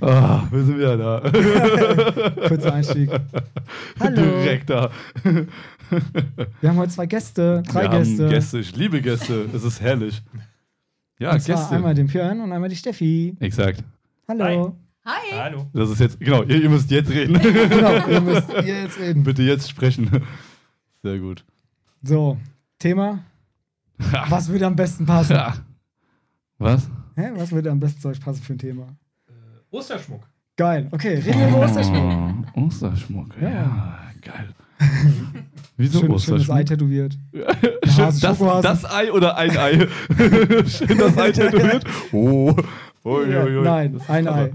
Ah, wir sind wieder da. Kurzer Einstieg. Hallo. Direkt da. Wir haben heute zwei Gäste, drei wir Gäste. Haben Gäste. Ich liebe Gäste. Es ist herrlich. Ja, und zwar Gäste. einmal den Björn und einmal die Steffi. Exakt. Hallo. Hi. Hallo. Das ist jetzt, genau, ihr, ihr müsst jetzt reden. genau, ihr müsst jetzt reden. Bitte jetzt sprechen. Sehr gut. So, Thema. Was würde am besten passen? Ja. Was? Hä? Was würde am besten zu euch passen für ein Thema? Osterschmuck. Geil. Okay, reden wir über Osterschmuck. Oh, Osterschmuck. Ja, Ja. geil. Wieso Schön, schönes Ei Osterschmuck? tätowiert. Schön, Hase, das, das Ei oder ein Ei? Schön das Ei tätowiert. Oh. Ui, ui, ui. Nein, Das- ein Ei.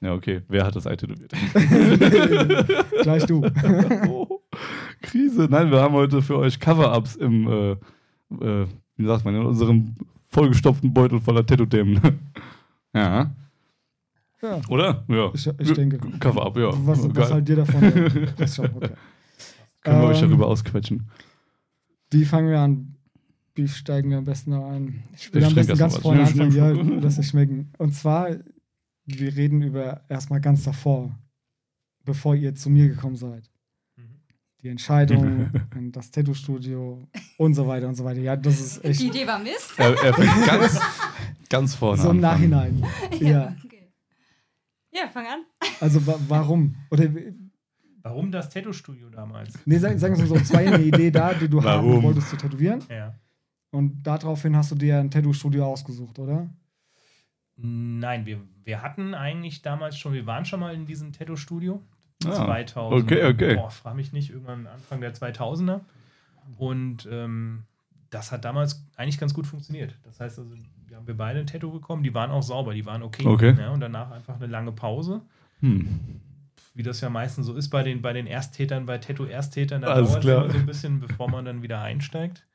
Ja, okay. Wer hat das Ei tätowiert? Gleich du. oh, Krise. Nein, wir haben heute für euch Cover-Ups im, äh, äh, wie sagt man, in unserem vollgestopften Beutel voller Tattoo-Themen. ja. Ja. Oder? Ja. Ich, ich denke. Cover-Up, ja. Was, Geil. was halt dir davon? Das schon, okay. Können wir euch Ähm, darüber ausquetschen. Wie fangen wir an? Wie steigen wir am besten da ein? Ich will Ich am besten ganz vorne anfangen, ja, dass sie schmecken. Und zwar, wir reden über erstmal ganz davor, bevor ihr zu mir gekommen seid. Die Entscheidung, in das Tattoo-Studio und so weiter und so weiter. Ja, das ist echt Die Idee war Mist. Er, er ganz, ganz vorne so im an. Nachhinein. Ja, Okay. Ja, fang an. also wa warum? Oder Warum das Tattoo-Studio damals? nee, sagen, sagen wir so, es war ja eine Idee da, die du haben Warum? wolltest zu tätowieren. Ja. Und daraufhin hast du dir ein Tattoo-Studio ausgesucht, oder? Nein, wir, wir hatten eigentlich damals schon, wir waren schon mal in diesem Tattoo-Studio. Ah, 2000. okay, okay. Boah, frag mich nicht, irgendwann Anfang der 2000er. Und ähm, das hat damals eigentlich ganz gut funktioniert. Das heißt also, wir haben wir beide ein Tattoo bekommen, die waren auch sauber, die waren okay. Okay. Ja, und danach einfach eine lange Pause. Hm. Wie das ja meistens so ist bei den, bei den Ersttätern, bei Tattoo-Ersttätern, da dauert es so ein bisschen, bevor man dann wieder einsteigt.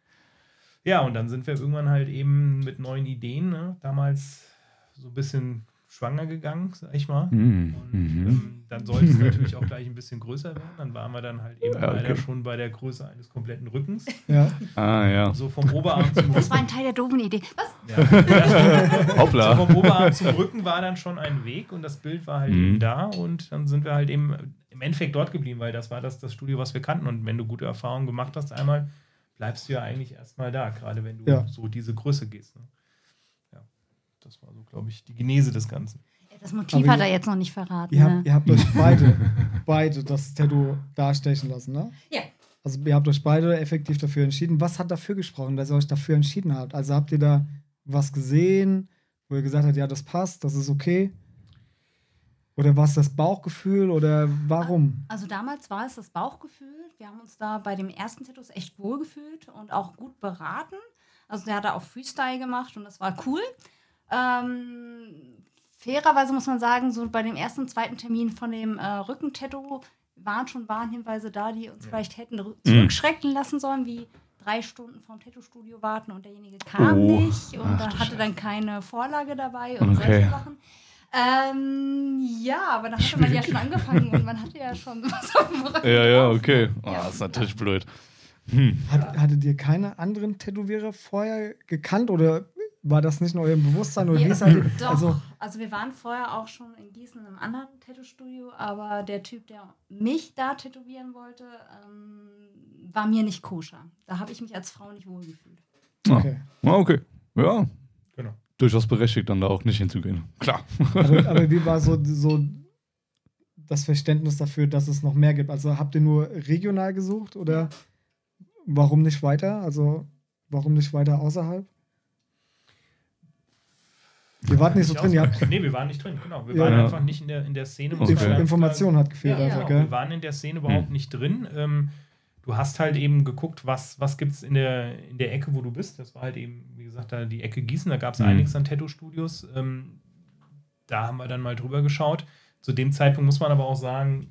Ja, und dann sind wir irgendwann halt eben mit neuen Ideen, ne? damals so ein bisschen schwanger gegangen, sag ich mal. Und Mhm. ähm, dann sollte es natürlich auch gleich ein bisschen größer werden. Dann waren wir dann halt eben Ja, okay. leider schon bei der Größe eines kompletten Rückens. Ja. Ah, ja. So vom Oberarm zum Das war Rücken. ein Teil der doofen Idee. Was? Ja. So Hoppla. vom Oberarm zum Rücken war dann schon ein Weg und das Bild war halt Mhm. eben da und dann sind wir halt eben im Endeffekt dort geblieben, weil das war das, das Studio, was wir kannten. Und wenn du gute Erfahrungen gemacht hast einmal, bleibst du ja eigentlich erstmal da, gerade wenn du Ja. so diese Größe gehst. Ne? Das war so, glaube ich, die Genese des Ganzen. Das Motiv Aber hat er jetzt noch nicht verraten. Ihr ne? habt, ihr habt euch beide, beide das Tattoo darstechen lassen, ne? Ja. Also ihr habt euch beide effektiv dafür entschieden. Was hat dafür gesprochen, dass ihr euch dafür entschieden habt? Also habt ihr da was gesehen, wo ihr gesagt habt, ja, das passt, das ist okay? Oder war es das Bauchgefühl oder warum? Also damals war es das Bauchgefühl. Wir haben uns da bei dem ersten Tattoos echt wohl gefühlt und auch gut beraten. Also der hat da auch Freestyle gemacht und das war cool. Ähm, fairerweise muss man sagen, so bei dem ersten und zweiten Termin von dem äh, Rückentattoo waren schon Warnhinweise da, die uns vielleicht hätten rü- zurückschrecken lassen sollen, wie drei Stunden vom Tattoo-Studio warten und derjenige kam Oh. nicht und Ach, dann hatte Scheiße. dann keine Vorlage dabei und Okay. solche Sachen. Ähm, ja, aber da hatte man ja schon angefangen und man hatte ja schon was auf dem Rücken. Ja, ja, okay. Oh, Ja. das ist natürlich blöd. Hat, hattet ihr keine anderen Tätowierer vorher gekannt oder war das nicht in eurem Bewusstsein? Oder Ja, wie ist halt, Doch, also, also, wir waren vorher auch schon in Gießen in einem anderen Tattoo-Studio, aber der Typ, der mich da tätowieren wollte, ähm, war mir nicht koscher. Da habe ich mich als Frau nicht wohlgefühlt. okay. Ah, okay. Ja, Genau. durchaus berechtigt, dann da auch nicht hinzugehen. Klar. aber, aber wie war so, so das Verständnis dafür, dass es noch mehr gibt? Also habt ihr nur regional gesucht oder warum nicht weiter? Also warum nicht weiter außerhalb? Ihr wart nicht so drin, ihr habt nee, wir waren nicht drin, genau. Wir Ja. waren einfach nicht in der, in der Szene. Okay. klar Information hat gefehlt Ja, Genau, gell? wir waren in der Szene überhaupt Hm. nicht drin. Ähm, du hast halt eben geguckt, was, was gibt es in der, in der Ecke, wo du bist. Das war halt eben, wie gesagt, da die Ecke Gießen, da gab es Hm. einiges an Tattoo-Studios. Ähm, da haben wir dann mal drüber geschaut. Zu dem Zeitpunkt muss man aber auch sagen,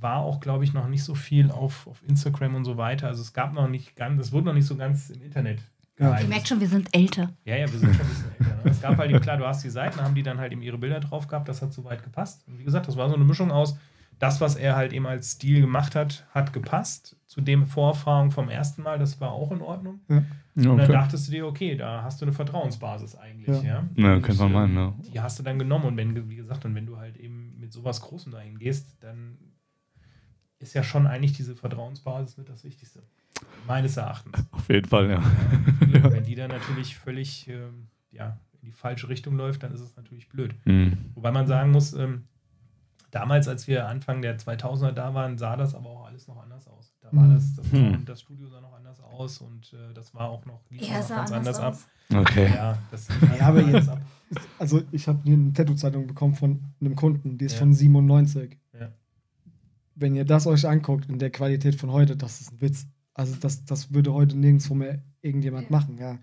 war auch, glaube ich, noch nicht so viel auf, auf Instagram und so weiter. Also es gab noch nicht ganz, es wurde noch nicht so ganz im Internet. Ja. Ihr merkt schon, wir sind älter. Ja, ja, wir sind schon ein bisschen älter. Ne? Es gab halt eben, klar, du hast die Seiten, da haben die dann halt eben ihre Bilder drauf gehabt, das hat soweit gepasst. Und wie gesagt, das war so eine Mischung aus, das, was er halt eben als Stil gemacht hat, hat gepasst. Zu dem Vorerfahrung vom ersten Mal, das war auch in Ordnung. Ja. Und dann Okay. dachtest du dir, okay, da hast du eine Vertrauensbasis eigentlich. Ja. Ja, Na, Und, könnte man meinen, ne? die hast du dann genommen. Und wenn, wie gesagt, und wenn du halt eben mit sowas Großem dahin gehst, dann ist ja schon eigentlich diese Vertrauensbasis mit das Wichtigste. Meines Erachtens. Auf jeden Fall, ja. Ja, Wenn die dann natürlich völlig ähm, ja, in die falsche Richtung läuft, dann ist es natürlich blöd. Mhm. Wobei man sagen muss, ähm, damals, als wir Anfang der 2000er da waren, sah das aber auch alles noch anders aus. Da war Mhm. das, das, Hm. das Studio sah noch anders aus und äh, das war auch noch, lief Er noch sah ganz anders anders ab. Okay. Ja, das Ja, aber jetzt- ab. Also ich habe hier eine Tattoo-Zeitung bekommen von einem Kunden, die ist Ja. von 97. Ja. Wenn ihr das euch anguckt in der Qualität von heute, das ist ein Witz. Also das, das würde heute nirgendwo mehr irgendjemand Ja. machen, ja.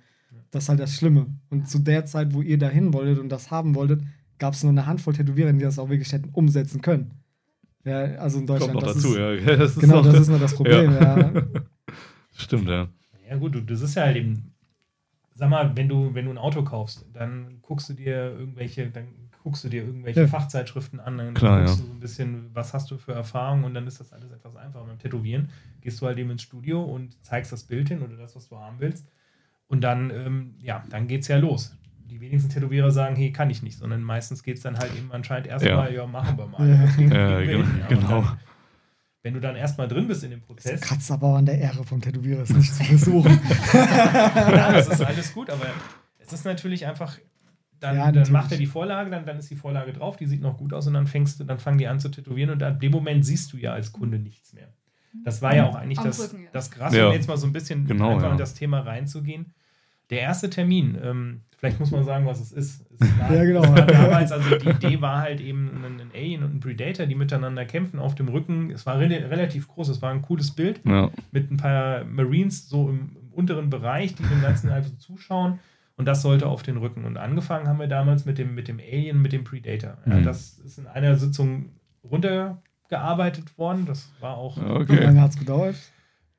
Das ist halt das Schlimme. Und zu der Zeit, wo ihr dahin wolltet und das haben wolltet, gab es nur eine Handvoll Tätowierer, die das auch wirklich hätten umsetzen können. Ja, also in Deutschland. Kommt noch das dazu, ist, ja. Das Genau, das ist nur das Problem, ja. Stimmt, ja. Ja, gut, du, das ist ja halt eben, sag mal, wenn du, wenn du ein Auto kaufst, dann guckst du dir irgendwelche, dann guckst du dir irgendwelche Ja. Fachzeitschriften an, dann Klar, guckst ja. du so ein bisschen, was hast du für Erfahrungen und dann ist das alles etwas einfacher. Beim Tätowieren gehst du halt eben ins Studio und zeigst das Bild hin oder das, was du haben willst. Und dann, ähm, ja, dann geht's ja los. Die wenigsten Tätowierer sagen, hey, kann ich nicht, sondern meistens geht es dann halt eben anscheinend erstmal, ja. machen wir mal. Ja. Das Ja, ja. Genau. Dann, wenn du dann erstmal drin bist in dem Prozess, Kratzt aber auch an der Ehre vom Tätowierer, ist nicht zu versuchen. ja, das ist alles gut, aber es ist natürlich einfach, dann, Ja, dann macht er die Vorlage, dann, dann ist die Vorlage drauf, die sieht noch gut aus und dann fängst du, dann fangen die an zu tätowieren und ab dem Moment siehst du ja als Kunde nichts mehr. Das war ja auch eigentlich das, Rücken, ja. das Krasse, Ja. um jetzt mal so ein bisschen Genau, einfach ja. in das Thema reinzugehen. Der erste Termin, ähm, vielleicht muss man sagen, was es ist. Es war, Ja, genau. es war damals, also die Idee war halt eben ein, Alien und ein Predator, die miteinander kämpfen auf dem Rücken. Es war re relativ groß, es war ein cooles Bild Ja. mit ein paar Marines so im, im unteren Bereich, die dem Ganzen also zuschauen. Und das sollte auf den Rücken. Und angefangen haben wir damals mit dem, mit dem Alien, mit dem Predator. Ja, Mhm. Das ist in einer Sitzung runtergearbeitet worden. Das war auch, Wie Okay. lange hat es gedauert?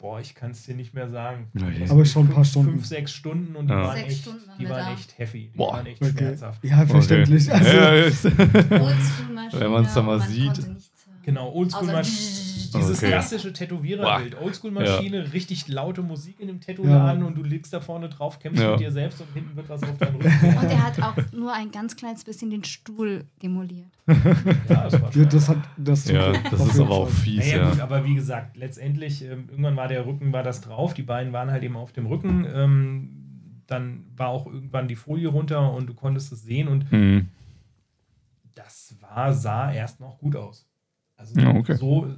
boah, ich kann es dir nicht mehr sagen. Ja, ja. Aber schon ein paar Fünf- Stunden. Fünf, sechs Stunden und die Ja. waren, Sechs echt, Stunden die waren da. echt heavy. Die Boah. waren echt Okay. schmerzhaft. Ja, verständlich. Okay. Also, ja. Oldschool-Maschine. Wenn man's da mal man sieht. Genau, oldschool Dieses Okay. klassische Tätowiererbild. Oldschool-Maschine, richtig laute Musik in dem Tattoo-Laden und du legst da vorne drauf, kämpfst Ja. mit dir selbst und hinten wird was auf deinen Rücken. Und er hat auch nur ein ganz kleines bisschen den Stuhl demoliert. Ja, das war Ja, schon. das hat das ja, das ist aber auch fies, Naja, ja. gut, aber wie gesagt, letztendlich, ähm, irgendwann war der Rücken, war das drauf, die Beine waren halt eben auf dem Rücken, ähm, dann war auch irgendwann die Folie runter und du konntest es sehen und Mhm. das war, sah erst noch gut aus. Also Ja, okay. so,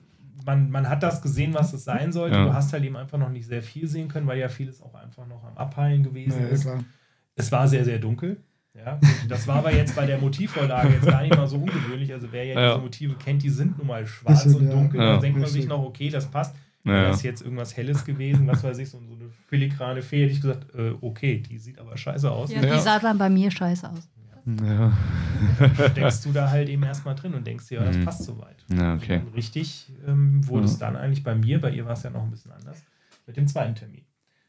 man, man hat das gesehen, was es sein sollte. Ja. Du hast halt eben einfach noch nicht sehr viel sehen können, weil ja vieles auch einfach noch am Abheilen gewesen Ja, ist. klar. Es war sehr, sehr dunkel. Ja, das war aber jetzt bei der Motivvorlage jetzt gar nicht mal so ungewöhnlich. Also wer ja, Ja. diese Motive kennt, die sind nun mal schwarz Bisschen, und dunkel. Ja. Da denkt man sich noch, okay, das passt. Ja, das jetzt irgendwas Helles gewesen, was weiß ich, so, so eine filigrane Fee, hätte ich gesagt, äh, okay, die sieht aber scheiße aus. Ja, Ja. Die sah dann bei mir scheiße aus. Ja. Steckst du da halt eben erstmal drin und denkst dir, ja, das Mhm. passt soweit. ja, okay. Und richtig ähm, wurde Ja. es dann eigentlich bei mir, bei ihr war es ja noch ein bisschen anders, mit dem zweiten Termin.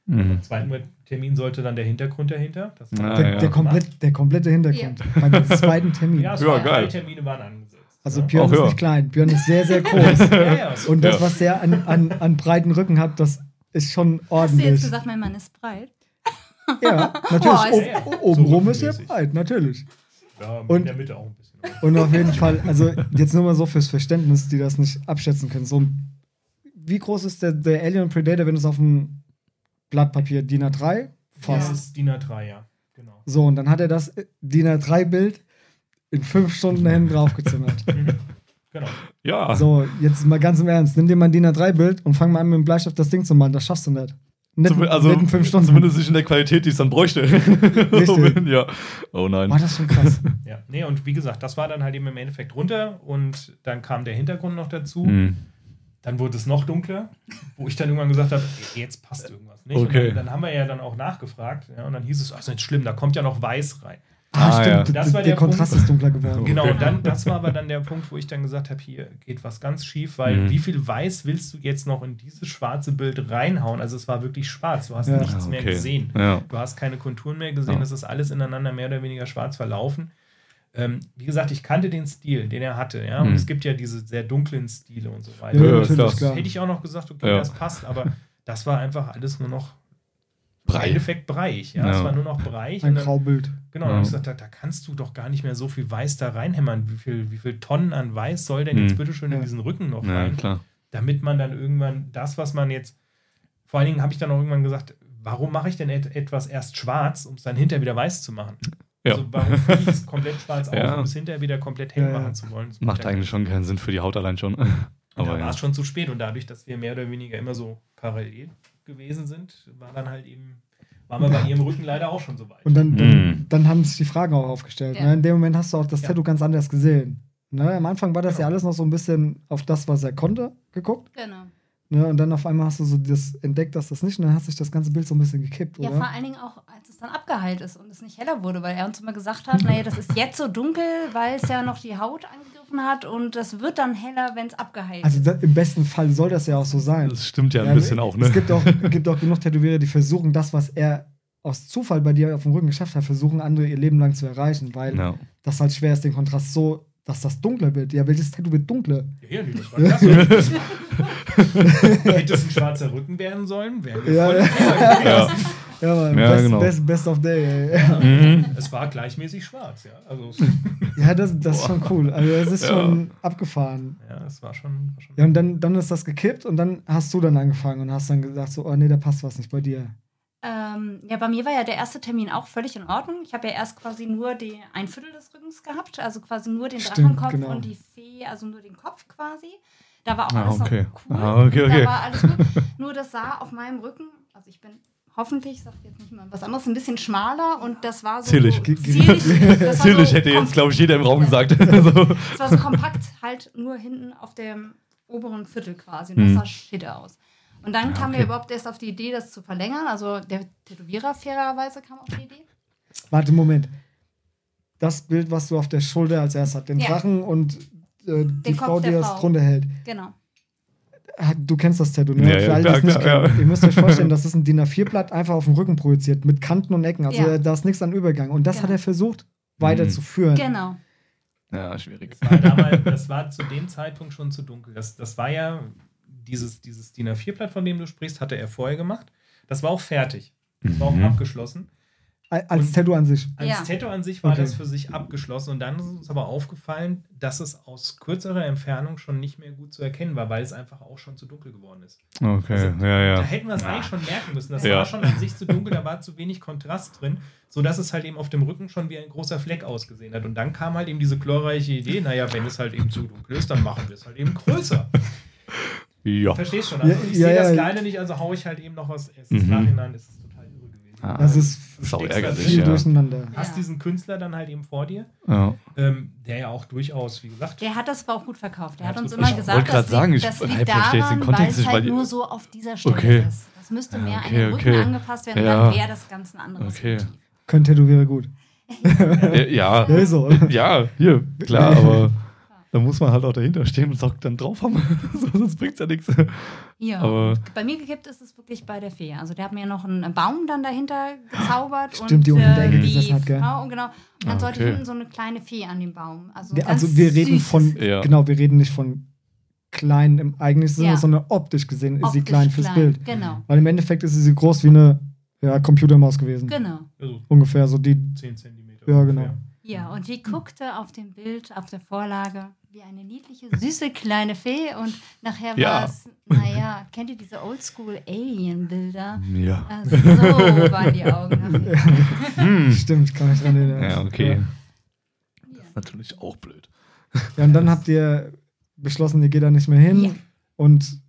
Mhm. Beim zweiten Termin sollte dann der Hintergrund dahinter. Das Ah, Der, ja. der, komplett, der komplette Hintergrund. Beim zweiten Termin. ja, es Ja, geil. drei Termine waren angesetzt. Also ne? Björn Auch ist ja. nicht klein. Björn ist sehr, sehr groß. ja, ja. Und das, Ja. was der an, an, an breiten Rücken hat, das ist schon Hast du ordentlich. jetzt gesagt, mein Mann ist breit? Ja, natürlich. Boah, ist- Ob- Ja, ja. Obenrum So ist er rückenmäßig. breit, natürlich. ja, und- in der Mitte auch ein bisschen. Und auf jeden Fall, also jetzt nur mal so fürs Verständnis, die das nicht abschätzen können. So, wie groß ist der, der Alien Predator, wenn du es auf ein Blatt Papier DIN A3 Das fasst? ist DIN A3, ja. Genau. So, und dann hat er das DIN A3-Bild in fünf Stunden hinten draufgezimmert. Genau. Ja. So, jetzt mal ganz im Ernst. Nimm dir mal ein DIN A3-Bild und fang mal an, mit dem Bleistift das Ding zu malen. Das schaffst du nicht. Nicht, Zum- also, nicht in fünf Stunden. zumindest nicht in der Qualität, die es dann bräuchte. ja. Oh nein. War das schon krass. Ja. Nee, und wie gesagt, das war dann halt eben im Endeffekt runter und dann kam der Hintergrund noch dazu. Mhm. Dann wurde es noch dunkler, wo ich dann irgendwann gesagt habe, ey, jetzt passt irgendwas nicht. Okay. Und dann, dann haben wir ja dann auch nachgefragt ja, und dann hieß es, ach, ist nicht schlimm, da kommt ja noch weiß rein. Ah, Ah, ja. stimmt. Das war der der Kontrast Punkt. ist dunkler geworden. Genau, und dann, das war aber dann der Punkt, wo ich dann gesagt habe, hier geht was ganz schief, weil Mhm. wie viel Weiß willst du jetzt noch in dieses schwarze Bild reinhauen? Also es war wirklich schwarz, du hast Ja. nichts Ah, mehr okay. gesehen. Ja. Du hast keine Konturen mehr gesehen, Ja. es ist alles ineinander mehr oder weniger schwarz verlaufen. Ähm, wie gesagt, ich kannte den Stil, den er hatte, ja. Und Mhm. es gibt ja diese sehr dunklen Stile und so weiter. Ja, Ja, klar. klar. Hätte ich auch noch gesagt, okay, Ja. das passt, aber das war einfach alles nur noch Brei. im Endeffekt breiig. Ja? Ja. Es war nur noch Breich. Ein Graubild. Genau. Ja. Und ich da, da kannst du doch gar nicht mehr so viel Weiß da reinhämmern. Wie viel, wie viel Tonnen an Weiß soll denn jetzt Hm. bitteschön in diesen Rücken noch Ja, rein? klar. damit man dann irgendwann das, was man jetzt, vor allen Dingen habe ich dann auch irgendwann gesagt, warum mache ich denn et etwas erst schwarz, um es dann hinterher wieder weiß zu machen? Ja. Also warum fülle ich es komplett schwarz auf, Ja. um es hinterher wieder komplett hell Ja, ja. machen zu wollen? Das Macht eigentlich schon keinen Sinn für die Haut allein schon. Aber da war es schon zu spät und dadurch, dass wir mehr oder weniger immer so parallel gewesen sind, war dann halt eben, waren wir bei ihrem Rücken leider auch schon so weit. Und dann, dann, Mhm. dann haben sich die Fragen auch aufgestellt. Ja. Ne? In dem Moment hast du auch das Ja. Tattoo ganz anders gesehen. Ne? Am Anfang war das Genau. ja alles noch so ein bisschen auf das, was er konnte, geguckt. Genau. Ne? Und dann auf einmal hast du so das entdeckt, dass das nicht, und dann hat sich das ganze Bild so ein bisschen gekippt, Ja, oder? vor allen Dingen auch, als es dann abgeheilt ist und es nicht heller wurde, weil er uns immer gesagt hat, naja, das ist jetzt so dunkel, weil es ja noch die Haut angegriffen hat und das wird dann heller, wenn es abgeheilt Also ist. da, im besten Fall soll das ja auch so sein. Das stimmt ja ein Ja, bisschen auch, ne? Es gibt auch, gibt auch genug Tätowierer, die versuchen, das, was er aus Zufall bei dir auf dem Rücken geschafft hat, versuchen andere ihr Leben lang zu erreichen, weil ja. das halt schwer ist, den Kontrast so, dass das dunkler wird. Ja, welches Tattoo wird dunkler? Ja, nee, das war klasse. Hätte es ein schwarzer Rücken werden sollen, wären wir Ja, voll ja. Ja. Ja, Mann, Ja, best, genau. best, best of day, ey. Mhm. Es war gleichmäßig schwarz, ja. Also, es- Ja, das, das ist schon cool. Also, das ist Ja. schon abgefahren. ja, es war schon. War schon Ja, und dann, dann ist das gekippt und dann hast du dann angefangen und hast dann gesagt, so, oh nee, da passt was nicht bei dir. Ähm, ja, bei mir war ja der erste Termin auch völlig in Ordnung. Ich habe ja erst quasi nur die, ein Viertel des Rückens gehabt, also quasi nur den Stimmt, Drachenkopf genau. und die Fee, also nur den Kopf quasi. Da war auch Ah, alles okay. cool. Ah, okay, okay. Da war alles gut. Nur das sah auf meinem Rücken, also ich bin hoffentlich, sag jetzt nicht mal was anderes, ein bisschen schmaler und das war so. Zierlich. So, zierlich. Natürlich so hätte jetzt, glaube ich, jeder im Raum gesagt. Also, Das war so kompakt, halt nur hinten auf dem oberen Viertel quasi. Und das Mhm. sah shit aus. Und dann Ja, kam okay. mir überhaupt erst auf die Idee, das zu verlängern. Also der Tätowierer fairerweise kam auf die Idee. Warte, Moment. Das Bild, was du auf der Schulter als erstes hast, den Ja. Drachen und äh, die Kopf Frau, die das drunter hält. Genau. Ah, Du kennst das Tattoo, ne? Ja, ja, Für alle, die es nicht kennen. ja. Ihr müsst euch vorstellen, das ist ein DIN A4-Blatt einfach auf dem Rücken projiziert, mit Kanten und Ecken. Also Ja. da ist nichts an Übergang. Und das Genau. hat er versucht, weiterzuführen. Genau. ja, schwierig. Das war, damals, das war zu dem Zeitpunkt schon zu dunkel. Das, das war ja dieses, dieses DIN A4-Blatt, von dem du sprichst, hatte er vorher gemacht. Das war auch fertig. Das war auch Mhm. abgeschlossen. Al- Als Und- Tattoo an sich. Als Ja. Tattoo an sich war Okay. das für sich abgeschlossen und dann ist uns aber aufgefallen, dass es aus kürzerer Entfernung schon nicht mehr gut zu erkennen war, weil es einfach auch schon zu dunkel geworden ist. Okay, Also, ja, Da ja. hätten wir es eigentlich schon merken müssen. Das Ja. war schon an sich zu dunkel, da war zu wenig Kontrast drin, sodass es halt eben auf dem Rücken schon wie ein großer Fleck ausgesehen hat. Und dann kam halt eben diese glorreiche Idee, naja, wenn es halt eben zu dunkel ist, dann machen wir es halt eben größer. Ja. Verstehst schon? Also Ja, ich ja, sehe das ja. Kleine nicht, also haue ich halt eben noch was. Es ist Mhm. Nachhinein ist es total irre gewesen. Ah, Das ist sau steckst ärgerlich, viel ja. durcheinander. Hast diesen Künstler dann halt eben vor dir, ja. ähm, der ja auch durchaus, wie gesagt, Der hat das aber auch gut verkauft. Der hat uns immer Ich gesagt, wollte das sagen, liegt, ich das liegt verstehe den daran, Kontext weil es nicht, halt weil- nur so auf dieser Stelle Okay. ist. Das müsste Ja, mehr an okay, den Rücken okay. angepasst werden, Ja. dann wäre das ganz ein anderes Okay. Motiv. Können Tätowierer gut. Ja, ja, Ja, ist so. ja, hier, klar, aber da muss man halt auch dahinter stehen und Sock dann drauf haben. So, Sonst bringt's ja nichts. Ja, Aber- und bei mir gekippt ist es wirklich bei der Fee. Also der hat mir noch einen Baum dann dahinter gezaubert. Stimmt, und, die unten in der äh, die gesessen hat, gell? Frau, genau. Und dann Ah, sollte okay. hinten so eine kleine Fee an dem Baum. Also, Wir, also wir reden süß. von, Ja. genau, wir reden nicht von klein im eigentlichen Sinne, Ja. sondern optisch gesehen ist sie Optisch klein fürs Bild. Genau, Weil im Endeffekt ist sie groß wie eine ja, Computermaus gewesen. genau. also Ungefähr so die. 10 Zentimeter. Ja, ungefähr. genau. Ja, und die guckte auf dem Bild, auf der Vorlage, wie eine niedliche, süße kleine Fee. Und nachher Ja. war es, naja, kennt ihr diese Oldschool-Alien-Bilder? Ja. Also, so waren die Augen. Hm. Stimmt, kann mich dran erinnern. Ja, okay. Ja. Das ist natürlich auch blöd. Ja, und dann habt ihr beschlossen, ihr geht da nicht mehr hin. Ja. Und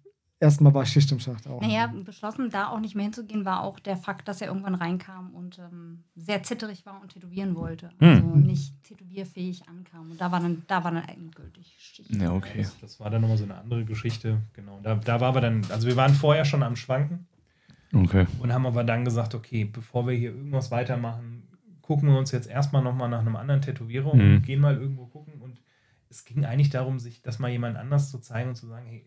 erstmal war Schicht im Schacht auch. Naja, beschlossen, da auch nicht mehr hinzugehen, war auch der Fakt, dass er irgendwann reinkam und ähm, sehr zitterig war und tätowieren wollte. Also Hm. nicht tätowierfähig ankam. Und da war dann, da war dann endgültig Schicht. Ja, okay. Das, das war dann nochmal so eine andere Geschichte. Genau. Da, da waren wir dann, also wir waren vorher schon am Schwanken Okay. und haben aber dann gesagt, okay, bevor wir hier irgendwas weitermachen, gucken wir uns jetzt erstmal nochmal nach einem anderen Tätowierer Mhm. und gehen mal irgendwo gucken. Und es ging eigentlich darum, sich das mal jemand anders zu zeigen und zu sagen, hey,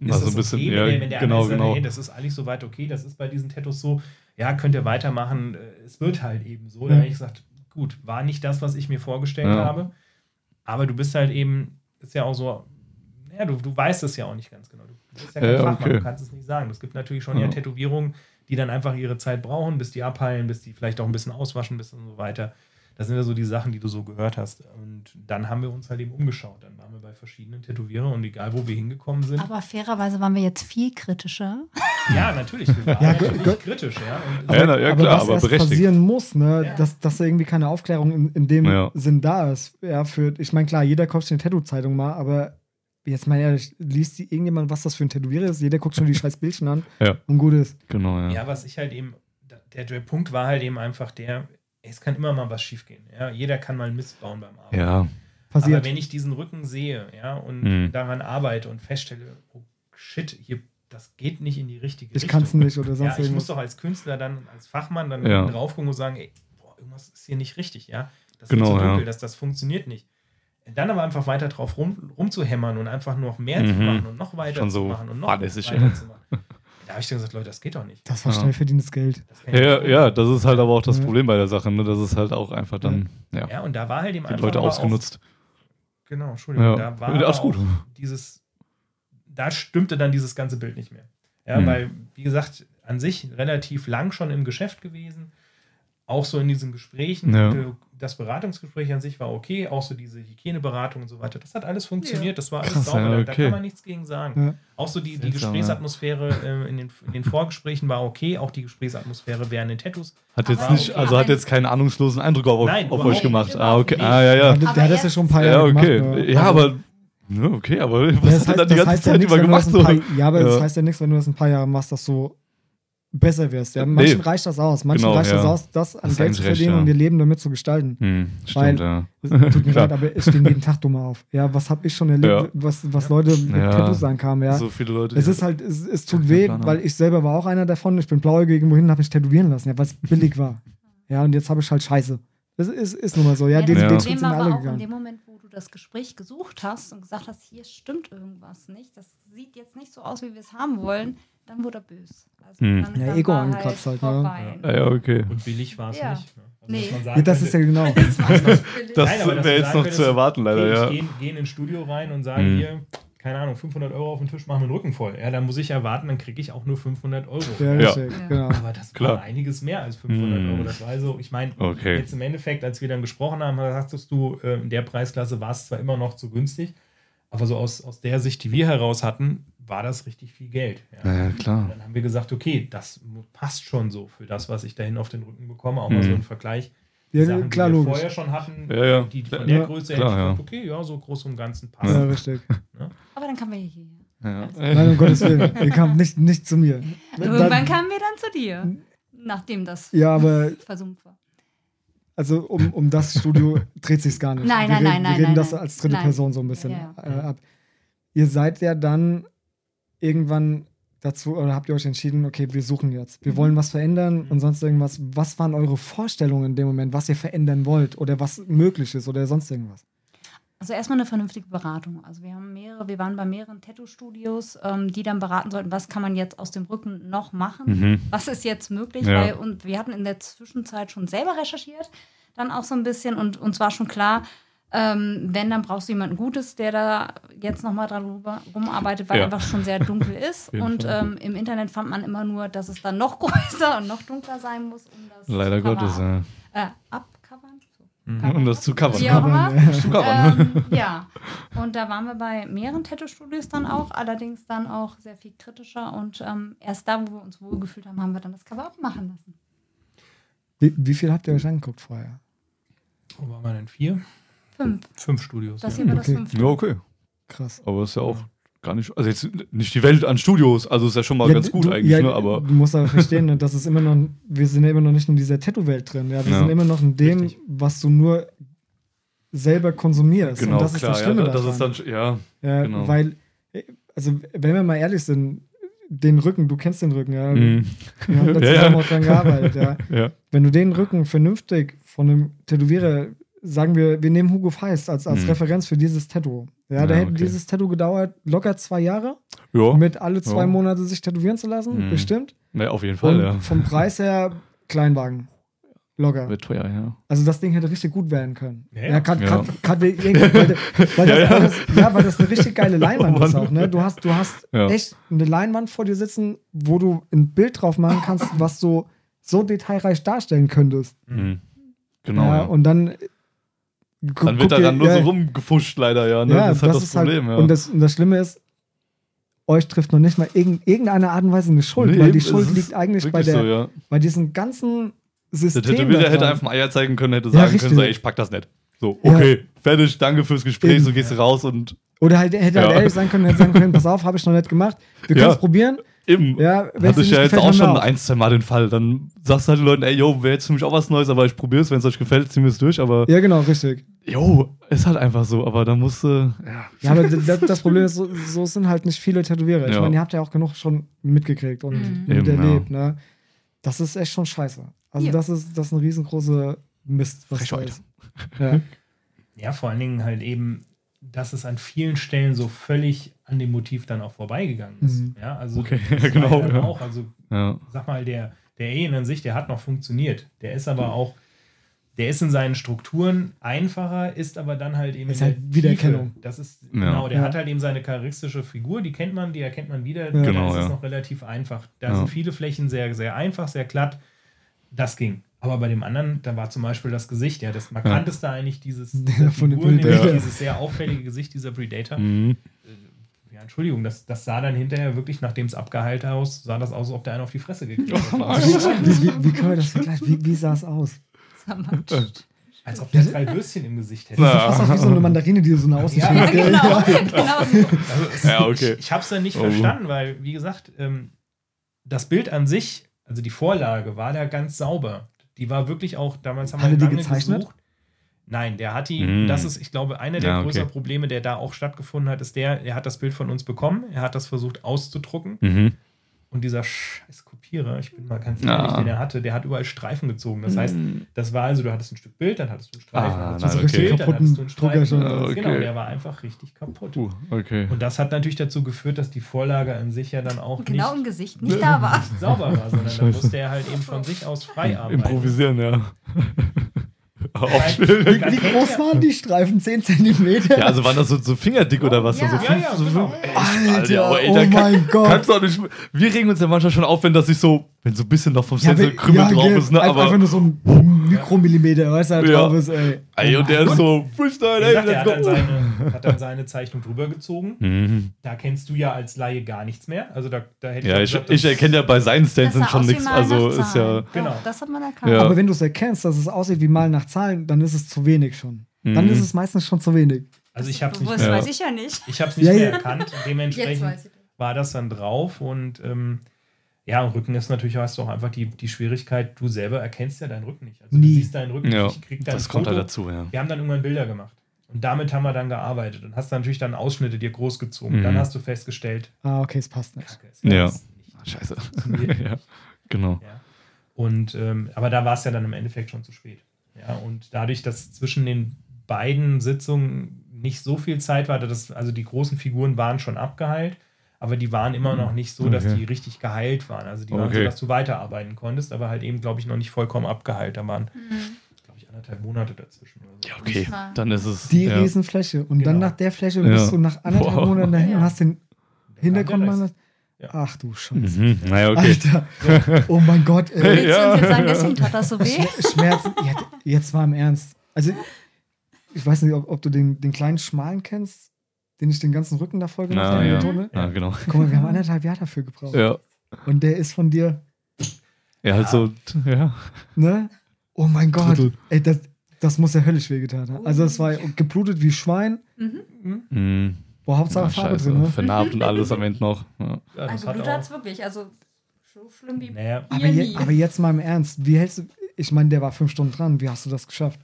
ist War so das ein bisschen, okay, ja, wenn der, wenn der genau, sagt, genau. hey, das ist eigentlich soweit okay, das ist bei diesen Tattoos so, ja, könnt ihr weitermachen, äh, es wird halt eben so. Da Ja. habe ich gesagt, gut, war nicht das, was ich mir vorgestellt Ja. habe, aber du bist halt eben, ist ja auch so, ja, du, du weißt es ja auch nicht ganz genau. Du bist ja kein Ja, Fachmann, okay. du kannst es nicht sagen. Es gibt natürlich schon Ja. ja Tätowierungen, die dann einfach ihre Zeit brauchen, bis die abheilen, bis die vielleicht auch ein bisschen auswaschen, bis und so weiter. Das sind ja so die Sachen, die du so gehört hast. Und dann haben wir uns halt eben umgeschaut. Dann waren wir bei verschiedenen Tätowierern und egal, wo wir hingekommen sind. Aber fairerweise waren wir jetzt viel kritischer. ja, natürlich. Wir waren Ja, natürlich kritisch, ja. Und Ja, na, ja aber klar, was aber berechtigt. passieren muss, ne, Ja. dass, dass da irgendwie keine Aufklärung in, in dem Ja. Sinn da ist. Ja, für, ich meine, klar, jeder kauft sich eine Tattoo-Zeitung mal, aber jetzt mal ehrlich, liest die irgendjemand, was das für ein Tätowierer ist? Jeder guckt schon die scheiß Bildchen an Ja. und gut ist. Genau, ja. Ja, was ich halt eben, der, der Punkt war halt eben einfach der, es kann immer mal was schiefgehen. Ja? Jeder kann mal Mist bauen beim Arbeiten. Ja, Passiert. Aber wenn ich diesen Rücken sehe, ja, und Mhm. daran arbeite und feststelle, oh shit, hier, das geht nicht in die richtige ich Richtung. kann es nicht oder sonst Ja, ich muss doch als Künstler dann, als Fachmann dann Ja. drauf gucken und sagen, ey, boah, irgendwas ist hier nicht richtig, ja. Das Genau, wird so dunkel, ja. das, das funktioniert nicht. Dann aber einfach weiter drauf rum, rumzuhämmern und einfach noch mehr zu Mhm. machen und noch weiter Schon zu so machen und noch fahrlässig, weiter ja. zu machen. Da habe ich dann gesagt, Leute, das geht doch nicht. Das war Ja. schnell verdientes Geld. Das ja, ja, das ist halt aber auch das Ja. Problem bei der Sache, ne? Das ist halt auch einfach dann, ja, Ja, und da war halt eben die einfach Leute ausgenutzt. Auch, genau, Entschuldigung. Ja. Da war alles gut. dieses, da stimmte dann dieses ganze Bild nicht mehr. Ja, Hm. weil, wie gesagt, an sich relativ lang schon im Geschäft gewesen. Auch so in diesen Gesprächen. Ja. äh, Das Beratungsgespräch an sich war okay, auch so diese Hygieneberatung und so weiter. Das hat alles funktioniert, das war alles Krass, sauber, ja, da- da okay. kann man nichts gegen sagen. Ja. Auch so die, die Gesprächsatmosphäre äh, in, den, in den Vorgesprächen war okay, auch die Gesprächsatmosphäre während den Tattoos. Hat jetzt nicht, okay. also hat jetzt keinen ahnungslosen Eindruck auf, Nein, auf euch gemacht. Ah, okay. Ah, ja, ja. Der, Aber der hat das ja schon ein paar Ja, Jahre okay. gemacht. Ja, Also, aber, ne, okay, aber was Ja, hat das er heißt, dann die das ganze ja Zeit nichts, über gemacht? ein So? paar, ja, aber Ja. das heißt ja nichts, wenn du das ein paar Jahre machst, dass du besser wirst. Ja? Manchen Nee. reicht das aus. Manchen Genau, reicht das ja. aus, das an Hast Geld zu recht, verdienen ja. und ihr Leben damit zu gestalten. Hm, Weil- stimmt, ja. Es Tut mir leid, aber ich stehe jeden Tag dumm auf. Ja, was habe ich schon erlebt, Ja. was, was Leute mit Ja. Tattoos ankamen, ja. So viele Leute. es ist halt, es, es tut weh, weil ich selber war auch einer davon. Ich bin blauäugig irgendwo hin und habe mich tätowieren lassen, ja, weil es billig war. Ja, und jetzt habe ich halt Scheiße. Das ist, ist nun mal so. Ja, Ja, den, das Ja. den Problem Schritt sind alle aber auch in dem Moment, wo du das Gespräch gesucht hast und gesagt hast, hier stimmt irgendwas nicht, das sieht jetzt nicht so aus, wie wir es haben wollen, dann wurde er böse. Also Hm. dann, Ja, dann Ego war angekratzt halt, ne? vorbei. Ah, ja, okay. Und billig war es Ja. nicht. Ne? Also, Nee. Ja, sagen das ist ja könnte, genau. Das. Das wäre jetzt sagen noch zu erwarten, leider, ja. Ich gehe geh in ein Studio rein und sage Mhm. hier, keine Ahnung, 500 Euro auf den Tisch, machen wir den Rücken voll. Ja, dann muss ich erwarten, dann kriege ich auch nur 500 Euro. Ja, Ja. genau. Aber das Klar. war einiges mehr als 500 Mhm. Euro. Das war also, ich meine, Okay. jetzt im Endeffekt, als wir dann gesprochen haben, sagtest du, äh, in der Preisklasse war es zwar immer noch zu günstig, aber so aus, aus der Sicht, die wir heraus hatten, war das richtig viel Geld. Ja. Naja, Und klar. dann haben wir gesagt, okay, das passt schon so für das, was ich dahin auf den Rücken bekomme. Auch mal Mhm. so ein Vergleich. Die Ja, Sachen, klar, die wir logisch. vorher schon hatten, Ja, ja. die von Ja, der Größe klar, hätte ich ja. gesagt, okay, ja, so groß im Ganzen passt. Ja, richtig. Aber dann kamen wir hier. Ja. Nein, um Gottes Willen. Ihr kamt nicht, nicht zu mir. Irgendwann Dann, kamen wir dann zu dir, nachdem das ja, aber versumpft war. also um, um das Studio dreht sich gar nicht. Nein, wir nein, reden, nein, nein, Wir reden nein, das als dritte Nein. Person so ein bisschen Ja, Äh, ab. Ihr seid ja dann irgendwann dazu, oder habt ihr euch entschieden, okay, wir suchen jetzt. Wir Mhm. wollen was verändern Mhm. und sonst irgendwas. Was waren eure Vorstellungen in dem Moment, was ihr verändern wollt oder was möglich ist oder sonst irgendwas? Also erstmal eine vernünftige Beratung. Also wir haben mehrere, wir waren bei mehreren Tattoo-Studios, ähm, die dann beraten sollten, was kann man jetzt aus dem Rücken noch machen, Mhm. was ist jetzt möglich, Ja. weil und wir hatten in der Zwischenzeit schon selber recherchiert, dann auch so ein bisschen und uns war schon klar, ähm, wenn, dann brauchst du jemanden Gutes, der da jetzt nochmal dran rumarbeitet, weil Ja. einfach schon sehr dunkel ist. und ähm, im Internet fand man immer nur, dass es dann noch größer und noch dunkler sein muss, um das Leider Gottes, ja. äh, abcovern. So. Mhm. Covern. Um das zu covern. Wie auch immer. Ähm, ja, und da waren wir bei mehreren Tattoo-Studios dann auch, allerdings dann auch sehr viel kritischer und ähm, erst da, wo wir uns wohlgefühlt haben, haben wir dann das Cover abmachen lassen. Wie, wie viel habt ihr euch angeguckt vorher? Wo waren wir denn? Vier? Fünf. Fünf Studios. Das ja. hier war das Okay. fünfte. Ja, okay. Krass. Aber ist ja auch gar nicht, also jetzt nicht die Welt an Studios, also ist ja schon mal ganz gut du, eigentlich, ja, ne? Aber Du musst aber verstehen, ne, das ist immer noch, wir sind ja immer noch nicht in dieser Tattoo-Welt drin. Ja? Wir Ja. sind immer noch in dem, Richtig. was du nur selber konsumierst. genau, und das ist klar, das Schlimme ja, das daran. ist dann, ja, Ja, Genau. Weil, also wenn wir mal ehrlich sind, den Rücken, du kennst den Rücken, ja. mhm. Wir haben da Ja, zusammen ja. auch dran gearbeitet, ja. ja, Wenn du den Rücken vernünftig von einem Tätowierer, sagen wir, wir nehmen Hugo Feist als, als Mhm. Referenz für dieses Tattoo. Ja, da Ja, hätte okay. dieses Tattoo gedauert, locker zwei Jahre, ja, mit alle zwei Ja. Monate sich tätowieren zu lassen, Mhm. bestimmt. ja, auf jeden Fall, Und ja. vom Preis her Kleinwagen. Locker. Wird teuer, ja. Also das Ding hätte richtig gut werden können. Ja, Ja, ja. weil, Ja, das, ja. Weil das, ja, weil das eine richtig geile Leinwand Oh ist auch. Ne? Du hast, du hast Ja. echt eine Leinwand vor dir sitzen, wo du ein Bild drauf machen kannst, was du so detailreich darstellen könntest. Mhm. Genau. ja, Ja, Und dann. Dann wird da dann nur ja, so rumgefuscht, leider, ja. Ne? Ja, das ist halt das, Problem, halt, ja. Und das, und das Schlimme ist, euch trifft noch nicht mal irgend, irgendeine Art und Weise eine Schuld, Nee, weil die Schuld ist liegt eigentlich bei, der, so, ja. bei diesen ganzen Der Systemen. Tätowierer hätte einfach mal Eier zeigen können, hätte Ja, sagen können, richtig. so, ey, ich pack das nicht. So, Ja. okay, fertig, danke fürs Gespräch, Eben. so gehst du raus und Oder halt, hätte halt Ja. ehrlich sein können, hätte sagen können, pass auf, habe ich noch nicht gemacht. Wir können es Ja. probieren. Eben. Ja, Hatte ich ja jetzt auch schon auf. ein, zwei Mal den Fall. Dann sagst du halt den Leuten, ey, yo, wäre jetzt für mich auch was Neues, aber ich probiere es, wenn es euch gefällt, ziehen wir es durch. Aber, Ja, genau, richtig. jo, ist halt einfach so. Aber da musst du, ja. Ja, aber das, das Problem ist, so, so sind halt nicht viele Tätowierer. Ich Ja. meine, ihr habt ja auch genug schon mitgekriegt und Mhm. mit Eben, erlebt. Ne? Das ist echt schon scheiße. Also Ja. das ist das ist ein riesengroße Mist, was da Frechheit. ist. Ja. Ja, vor allen Dingen halt eben, dass es an vielen Stellen so völlig an dem Motiv dann auch vorbeigegangen ist. Mhm. Ja, also Okay, das war genau, ja dann ja. auch, also ja. sag mal, der, der Alien an sich, der hat noch funktioniert. Der ist aber auch, der ist in seinen Strukturen einfacher, ist aber dann halt eben Ist halt der Wiedererkennung. Das ist, Ja. genau, der Ja. hat halt eben seine charakteristische Figur, die kennt man, die erkennt man wieder. Ja. Da Genau, ist es ja. noch relativ einfach. Da Ja. sind viele Flächen sehr, sehr einfach, sehr glatt. Das ging. Aber bei dem anderen, da war zum Beispiel das Gesicht, ja, das markanteste eigentlich dieses Figur, nämlich dieses sehr auffällige Gesicht dieser Predator. Mhm. Ja, Entschuldigung, das, das sah dann hinterher wirklich, nachdem es abgeheilt aus, sah das aus, als ob der einen auf die Fresse gekriegt hat. Wie, wie, wie können wir das vergleichen? Wie, wie sah es aus? Als ob der drei Würstchen im Gesicht hätte. Na. Fast auch wie so eine Mandarine, die so eine Aussicht Ja, hat. Ja, genau. genau so. Also Ja, okay. Ich, ich habe es dann nicht Oh. verstanden, weil, wie gesagt, ähm, das Bild an sich, also die Vorlage, war da ganz sauber. Die war wirklich auch, damals haben Hat wir die lange gezeichnet? gesucht. Nein, der hat die, Mm. das ist, ich glaube, einer der Ja, okay. größeren Probleme, der da auch stattgefunden hat, ist der, er hat das Bild von uns bekommen, er hat das versucht auszudrucken Mhm. und dieser scheiß Kopierer, ich bin mal ganz Ja. ehrlich, den er hatte, der hat überall Streifen gezogen. Das heißt, Mhm. das war also, du hattest ein Stück Bild, dann hattest du einen Streifen, Ah, dann hattest nein, du ein okay. Bild, dann hattest du einen Streifen. Ah, okay. Genau, der war einfach richtig kaputt. Uh, okay. Und das hat natürlich dazu geführt, dass die Vorlage an sich ja dann auch Genau im nicht, Gesicht nicht da war. nicht sauber war, sondern da musste er halt eben von sich aus frei arbeiten. Improvisieren, ja. Auch Nein. schön. Wie, wie groß ja- waren die Streifen? 10 Zentimeter? Ja, also waren das so, so fingerdick oder was? Ja. so Ja, fünf, ja, so genau. Alter, aber ey, oh kann- mein Gott. Kannst du auch nicht. Wir regen uns ja manchmal schon auf, wenn das sich so, wenn so ein bisschen noch vom Ja, Stencil wenn- Krümel ja, drauf gell, ist, ne? einfach- Einfach Aber. nur so ein Mikromillimeter, weißt du, halt Ja. drauf ist, ey. Ey, und der ist so, Freestyle, ey, gesagt, er hat dann, seine, hat dann seine Zeichnung drüber gezogen. Mhm. Da kennst du ja als Laie gar nichts mehr. Also da, da hätte Ja, ich, gesagt, ich das- erkenne ja bei seinen sah schon nichts. Also ist ja. Genau. Das hat man erkannt. Ja. Aber wenn du es erkennst, dass es aussieht wie Malen nach Zahlen, dann ist es zu wenig schon. Dann Mhm. ist es meistens schon zu wenig. Also ich habe es nicht, Das Ja. weiß ich ja nicht. ich hab's nicht Ja, mehr ja. erkannt. Dementsprechend ich. war das dann drauf und ähm, ja, und Rücken ist natürlich, hast du auch einfach die, die Schwierigkeit, du selber erkennst ja deinen Rücken nicht. Also Nie. du siehst deinen Rücken Ja, nicht. Ich krieg dein das kommt Foto. halt dazu, ja. Wir haben dann irgendwann Bilder gemacht. Und damit haben wir dann gearbeitet und hast dann natürlich dann Ausschnitte dir großgezogen. Mhm. Dann hast du festgestellt, Ah, okay, es passt nicht. Kacke, es Ja. nicht. Scheiße. Funktioniert. ja, genau. Ja. Und ähm, aber da war es ja dann im Endeffekt schon zu spät. Ja, und dadurch, dass zwischen den beiden Sitzungen nicht so viel Zeit war, dass, also die großen Figuren waren schon abgeheilt, aber die waren immer noch nicht so, dass Okay. die richtig geheilt waren. Also die waren so, Okay. dass du weiterarbeiten konntest, aber halt eben, glaube ich, noch nicht vollkommen abgeheilt. Da waren, glaube ich, anderthalb Monate dazwischen. Oder so. Ja, okay. Dann ist es. Die ja. Riesenfläche. Und dann Genau. nach der Fläche Ja. bist du nach anderthalb Wow. Monaten dahin Ja. und hast den Hintergrund mal. Ja. Ach du Scheiße. Mhm. Naja, okay. Alter. Oh mein Gott, ey. Willst Ja. du uns jetzt sagen, deswegen tat das so weh? Schmer- Schmerzen. Jetzt, jetzt mal im Ernst. Also, ich weiß nicht, ob, ob du den, den kleinen Schmalen kennst, den ich den ganzen Rücken da voll gemacht Na, habe ja. Tunnel. Ja, genau. Guck mal, wir haben anderthalb Jahre dafür gebraucht. Ja. Und der ist von dir, Ja, halt so, ja. ne? Oh mein Gott. Drittel. Ey, das, das muss ja höllisch wehgetan haben. Also, es war geblutet wie Schwein. Mhm. Boah, Hauptsache Ja, Farbe scheiße. drin, ne? Vernarbt und alles am Ende noch. Ja. Also Blut auch, hat es wirklich. Also so schlimm wie naja, Aber, je, aber jetzt mal im Ernst. Wie hältst du. Ich meine, der war fünf Stunden dran. Wie hast du das geschafft?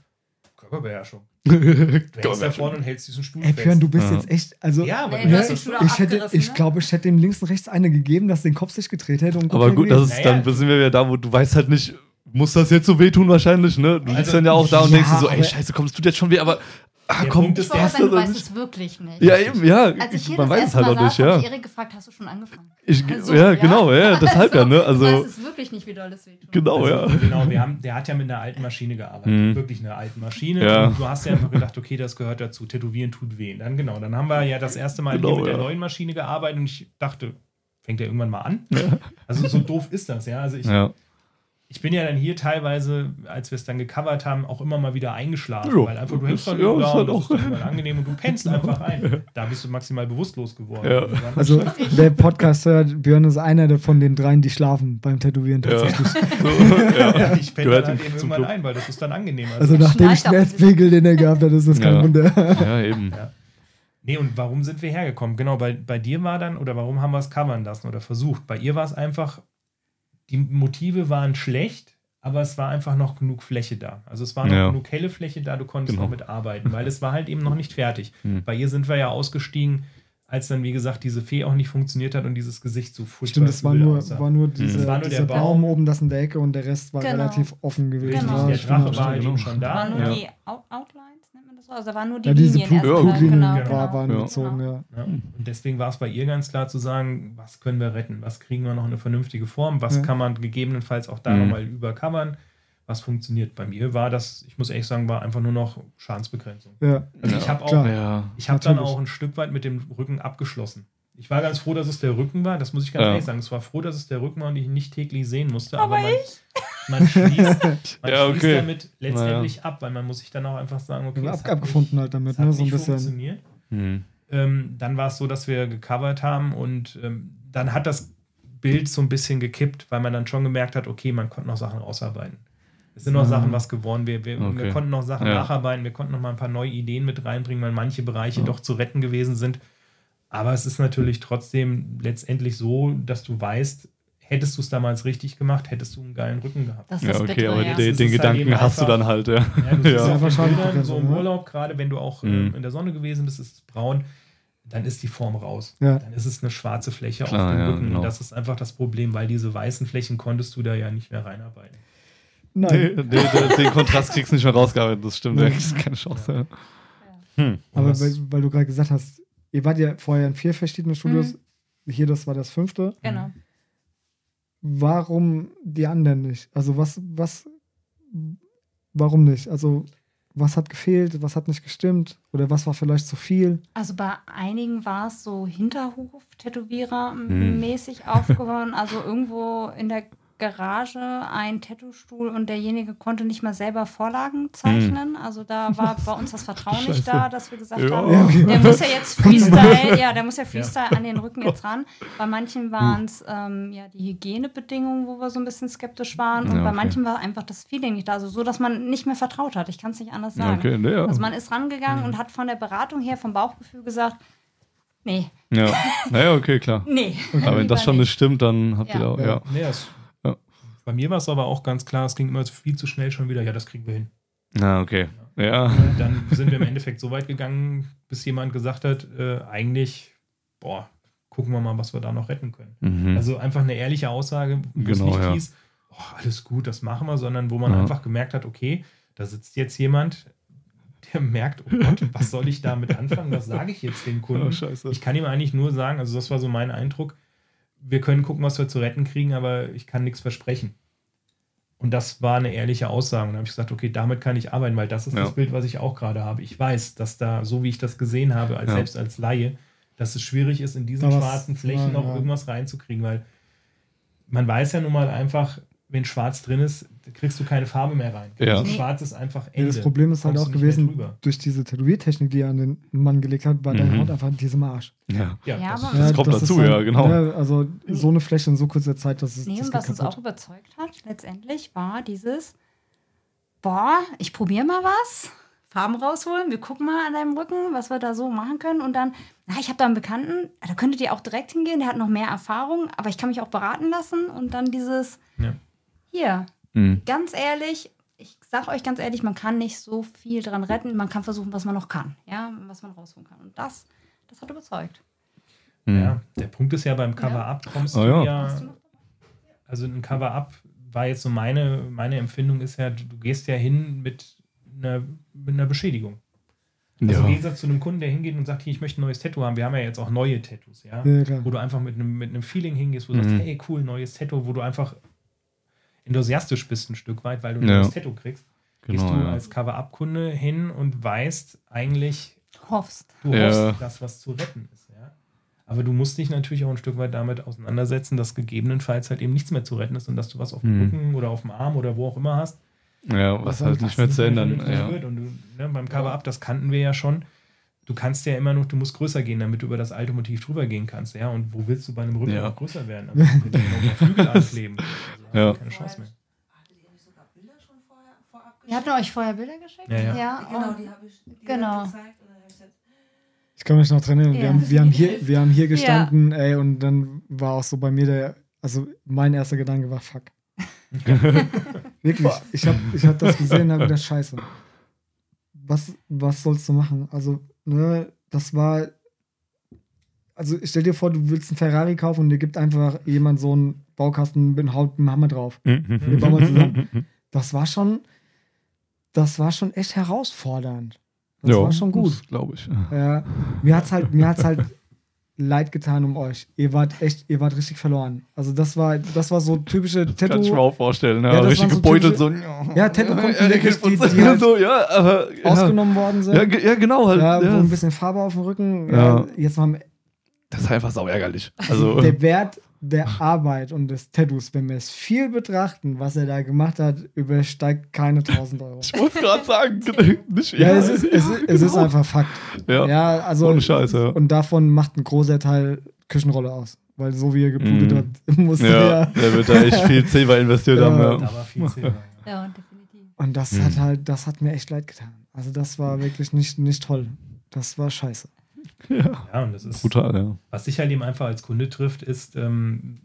Körperbeherrschung. Du hältst da vorne und hältst diesen Stuhl Ey, Björn, fest. du bist Ja. jetzt echt. Also, ja, aber Nee, du du ne, hast den hast Stuhl das auch ich hätte, ich ne? glaube, ich hätte ihm links und rechts eine gegeben, dass den Kopf sich gedreht hätte. Und gut Aber gut, das ist Naja. dann sind wir wieder da, wo du weißt halt nicht, muss das jetzt so wehtun wahrscheinlich, ne? Du liegst Also, dann ja auch da und ja, denkst dir so, ey, scheiße, komm, es tut jetzt schon weh, aber Ah, Der komm, Punkt Ich ist wollte der- sagen, du das weißt nicht. es wirklich nicht. Ja, eben, ja. Als ich hier man das weiß es erste halt Mal auch nicht, ja. habe ich Erik gefragt, hast du schon angefangen? Ich, Also, ja, genau, ja, deshalb ja, ne? Du Also, weißt es wirklich nicht, wie doll es wehtut. genau, ja. Also, Genau, wir haben, der hat ja mit einer alten Maschine gearbeitet. Mhm. Wirklich einer alten Maschine. Ja. Und du hast ja einfach gedacht, okay, das gehört dazu. Tätowieren tut weh. Dann genau, dann haben wir ja das erste Mal Genau, hier mit der ja. neuen Maschine gearbeitet und ich dachte, fängt der irgendwann mal an? Ja. Also so doof ist das, ja. Also ich, ja. Ich bin ja dann hier teilweise, als wir es dann gecovert haben, auch immer mal wieder eingeschlafen, Ja, weil einfach du hängst das- dann ja, da und halt das auch- ist total angenehm und du pennst einfach ein. Da bist du maximal bewusstlos geworden. Ja. Also, wer Podcast hört, Björn ist einer der- von den dreien, die schlafen beim Tätowieren Ja. tatsächlich. So, ja. ja, ich penne dann halt eben irgendwann ein, weil das ist dann angenehmer. Also nach dem. Schmerzpegel, den er gehabt hat, ist das kein Ja. Wunder. ja, eben. Nee, und warum sind wir hergekommen? Genau, bei, bei dir war dann, oder warum haben wir es covern lassen oder versucht? Bei ihr war es einfach, die Motive waren schlecht, aber es war einfach noch genug Fläche da. Also es war noch Ja. genug helle Fläche da, du konntest Genau. noch mitarbeiten, weil es war halt eben noch nicht fertig. Hm. Bei ihr sind wir ja ausgestiegen, als dann, wie gesagt, diese Fee auch nicht funktioniert hat und dieses Gesicht so furchtbar Stimmt, es war nur, aussah. war nur, diese, Das war nur dieser der Baum. Baum. oben, das in der Ecke und der Rest war Genau. relativ offen gewesen. Genau. Ja, der Drache war halt genau. eben schon Da waren nur Ja. die Out Outlines, nennt man das? Also da waren nur die Ja, diese Linien erstmal. Blutlinien Genau, war, genau. waren Ja. gezogen, ja. Ja. Und deswegen war es bei ihr ganz klar zu sagen, was können wir retten, was kriegen wir noch eine vernünftige Form, was Ja. kann man gegebenenfalls auch da Mhm. nochmal übercovern, was funktioniert. Bei mir war das, ich muss ehrlich sagen, war einfach nur noch Schadensbegrenzung. ja. Also Ja, ich habe auch. Ja. ich habe dann auch ein Stück weit mit dem Rücken abgeschlossen. Ich war ganz froh, dass es der Rücken war, das muss ich ganz Ja. ehrlich sagen. Es war froh, dass es der Rücken war und ich ihn nicht täglich sehen musste. Aber man, man schließt, man Ja, schließt okay. damit letztendlich ab, weil man muss sich dann auch einfach sagen, okay, Ab, abgefunden nicht, halt damit, es hat ne? So ein nicht bisschen. funktioniert. Hm. Ähm, dann war es so, dass wir gecovert haben und ähm, dann hat das Bild so ein bisschen gekippt, weil man dann schon gemerkt hat, okay, man konnte noch Sachen rausarbeiten. Es sind noch Ja. Sachen was geworden. Wir, wir, wir Okay. konnten noch Sachen Ja. nacharbeiten, wir konnten noch mal ein paar neue Ideen mit reinbringen, weil manche Bereiche Ja. doch zu retten gewesen sind. Aber es ist natürlich trotzdem letztendlich so, dass du weißt, hättest du es damals richtig gemacht, hättest du einen geilen Rücken gehabt. Das ist Ja, okay, Bittere, aber ja. den, den ist halt Gedanken eben hast du einfach- dann halt, ja. Ja, du Ja. wahrscheinlich Bildern, so im ne? Urlaub, gerade wenn du auch Mhm. ähm, in der Sonne gewesen bist, ist es braun, dann ist die Form raus. Ja. Dann ist es eine schwarze Fläche Klar, auf dem ja, Rücken. genau. Und das ist einfach das Problem, weil diese weißen Flächen konntest du da ja nicht mehr reinarbeiten. Nein. nee, den, den Kontrast kriegst du nicht mehr rausgearbeitet, das stimmt. Da ist keine Chance. Ja. Hm. Aber weil, weil du gerade gesagt hast, ihr wart ja vorher in vier verschiedenen Studios. Hier, das war das fünfte. Genau. Warum die anderen nicht? Also was, was, warum nicht? Also was hat gefehlt, was hat nicht gestimmt oder was war vielleicht zu viel? Also bei einigen war es so Hm. Hinterhof-Tätowierer-mäßig aufgebaut. Also irgendwo in der Garage ein Tattoo-Stuhl und derjenige konnte nicht mal selber Vorlagen zeichnen. Also da war bei uns das Vertrauen nicht da, dass wir gesagt Ja. haben, Ja, okay. der muss ja jetzt Freestyle, ja, der muss ja Freestyle an den Rücken jetzt ran. Bei manchen waren es ähm, ja die Hygienebedingungen, wo wir so ein bisschen skeptisch waren. Und Ja, bei okay. manchen war einfach das Feeling nicht da. Also so, dass man nicht mehr vertraut hat. Ich kann es nicht anders sagen. Okay, nee, ja. Also man ist rangegangen und hat von der Beratung her, vom Bauchgefühl gesagt, nee, ja. Naja, okay, klar. nee. Aber wenn das schon nicht. stimmt, dann habt ihr Ja. da auch, ja. Nee, das, Ja. Bei mir war es aber auch ganz klar, es ging immer viel zu schnell schon wieder. Ja, das kriegen wir hin. Na, okay. Ja. Und dann sind wir im Endeffekt so weit gegangen, bis jemand gesagt hat, äh, eigentlich, boah, gucken wir mal, was wir da noch retten können. Mhm. Also einfach eine ehrliche Aussage, wo es Genau, nicht ja. hieß, oh, alles gut, das machen wir, sondern wo man Ja. einfach gemerkt hat, okay, da sitzt jetzt jemand, der merkt, oh Gott, was soll ich damit anfangen? Was sage ich jetzt dem Kunden? Oh. Ich kann ihm eigentlich nur sagen, also das war so mein Eindruck, wir können gucken, was wir zu retten kriegen, aber ich kann nichts versprechen. Und das war eine ehrliche Aussage. Und da habe ich gesagt, okay, damit kann ich arbeiten, weil das ist Ja. das Bild, was ich auch gerade habe. Ich weiß, dass da, so wie ich das gesehen habe, als Ja. selbst als Laie, dass es schwierig ist, in diesen schwarzen Flächen noch ja. irgendwas reinzukriegen, weil man weiß ja nun mal einfach, wenn schwarz drin ist, kriegst du keine Farbe mehr rein. Ja. Also schwarz ist einfach Ja, Ende. das Problem ist halt Kommst auch gewesen, durch diese Tätowiertechnik, die er an den Mann gelegt hat, war Mhm. deine Haut einfach in diesem Arsch. Ja. Ja, Ja, das, aber- Das kommt ist dazu, ja, genau. also so eine Fläche in so kurzer Zeit, dass es Nee, das was uns auch überzeugt hat, letztendlich, war dieses, boah, ich probiere mal was, Farben rausholen, wir gucken mal an deinem Rücken, was wir da so machen können und dann, na, ich habe da einen Bekannten, da könntet ihr auch direkt hingehen, der hat noch mehr Erfahrung, aber ich kann mich auch beraten lassen und dann dieses, Ja. Hier, Mhm. ganz ehrlich, ich sag euch ganz ehrlich, man kann nicht so viel dran retten, man kann versuchen, was man noch kann, ja, was man rausholen kann und das, das hat überzeugt. Mhm. ja, der Punkt ist ja, beim Cover-Up kommst Oh du ja. ja, also ein Cover-Up war jetzt so meine, meine Empfindung ist ja, du gehst ja hin mit einer, mit einer Beschädigung. Also Ja. im Gegensatz zu einem Kunden, der hingeht und sagt, hier, ich möchte ein neues Tattoo haben. Wir haben ja jetzt auch neue Tattoos, ja. Ja. Wo du einfach mit einem, mit einem Feeling hingehst, wo du Mhm. sagst, hey, cool, neues Tattoo, wo du einfach enthusiastisch bist ein Stück weit, weil du ein Ja. neues Tattoo kriegst. Genau, gehst du ja. als Cover-Up-Kunde hin und weißt eigentlich, Hoffst. du Ja. hoffst, dass was zu retten ist. Ja? Aber du musst dich natürlich auch ein Stück weit damit auseinandersetzen, dass gegebenenfalls halt eben nichts mehr zu retten ist und dass du was auf dem Mhm. Rücken oder auf dem Arm oder wo auch immer hast. Ja, was Was halt nicht mehr zu ändern. Ja. Und du, ne, beim Cover-Up, das kannten wir ja schon. Du kannst ja immer noch, du musst größer gehen, damit du über das alte Motiv drüber gehen kannst. Ja, und wo willst du bei einem Rücken Ja. noch größer werden? Also, du noch Flügel ankleben. Also, Ja. keine Chance mehr. Ihr nicht sogar Bilder schon vorher, vorab Wir hatten euch vorher Bilder geschickt? Ja, ja. Genau, und- die habe ich die Genau. gezeigt. Ich kann mich noch dran erinnern. Wir, Ja. haben, wir, haben hier, wir haben hier gestanden, ey, und dann war auch so bei mir der, also mein erster Gedanke war, fuck. Wirklich. Ich habe ich hab das gesehen und habe gedacht, scheiße. Was, was sollst du machen? Also, ne, das war. Also, stell dir vor, du willst einen Ferrari kaufen und dir gibt einfach jemand so einen Baukasten mit einem Haut- Hammer drauf. Wir bauen mal zusammen. Das war schon. Das war schon echt herausfordernd. Das war schon gut. glaube ich. Ja, mir hat's halt, mir hat's halt leid getan um euch. Ihr wart echt, ihr wart richtig verloren. Also das war, das war so typische Kann ich mir Tattoo. auch vorstellen. Ja, Ja, richtig so gebeutelt. So, Ja, Tattoo-Kunden, ja, wirklich, die, die- halt so, ja, aber. Ja, ausgenommen worden sind. ja, ge- ja, genau. Halt, Ja, ja, wo ein bisschen Farbe auf dem Rücken. Ja. Ja. jetzt mal das ist einfach sau ärgerlich. Also, der Wert der Arbeit und des Tattoos, wenn wir es viel betrachten, was er da gemacht hat, übersteigt keine 1000 Euro. ich muss gerade sagen, nicht Ja, es ist, es ist, es ist genau. einfach Fakt. Ja, Ja, also ohne Scheiß, ja. und davon macht ein großer Teil Küchenrolle aus, weil so wie er geblutet Mhm. hat, musste Ja, er der wird da echt viel Silber investiert Ja. haben. Da Ja. war viel Silber. Ja. Ja, definitiv. Und das Mhm. hat halt, das hat mir echt leid getan. Also das war wirklich nicht, nicht toll. Das war scheiße. Ja, und das ist. Brutal, ja. Was dich halt eben einfach als Kunde trifft, ist, ähm,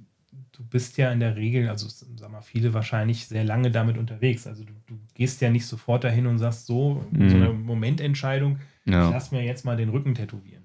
du bist ja in der Regel, also sag mal, viele wahrscheinlich sehr lange damit unterwegs. Also du, du gehst ja nicht sofort dahin und sagst so, in so Mhm. einer Momententscheidung, ich Ja. lass mir jetzt mal den Rücken tätowieren.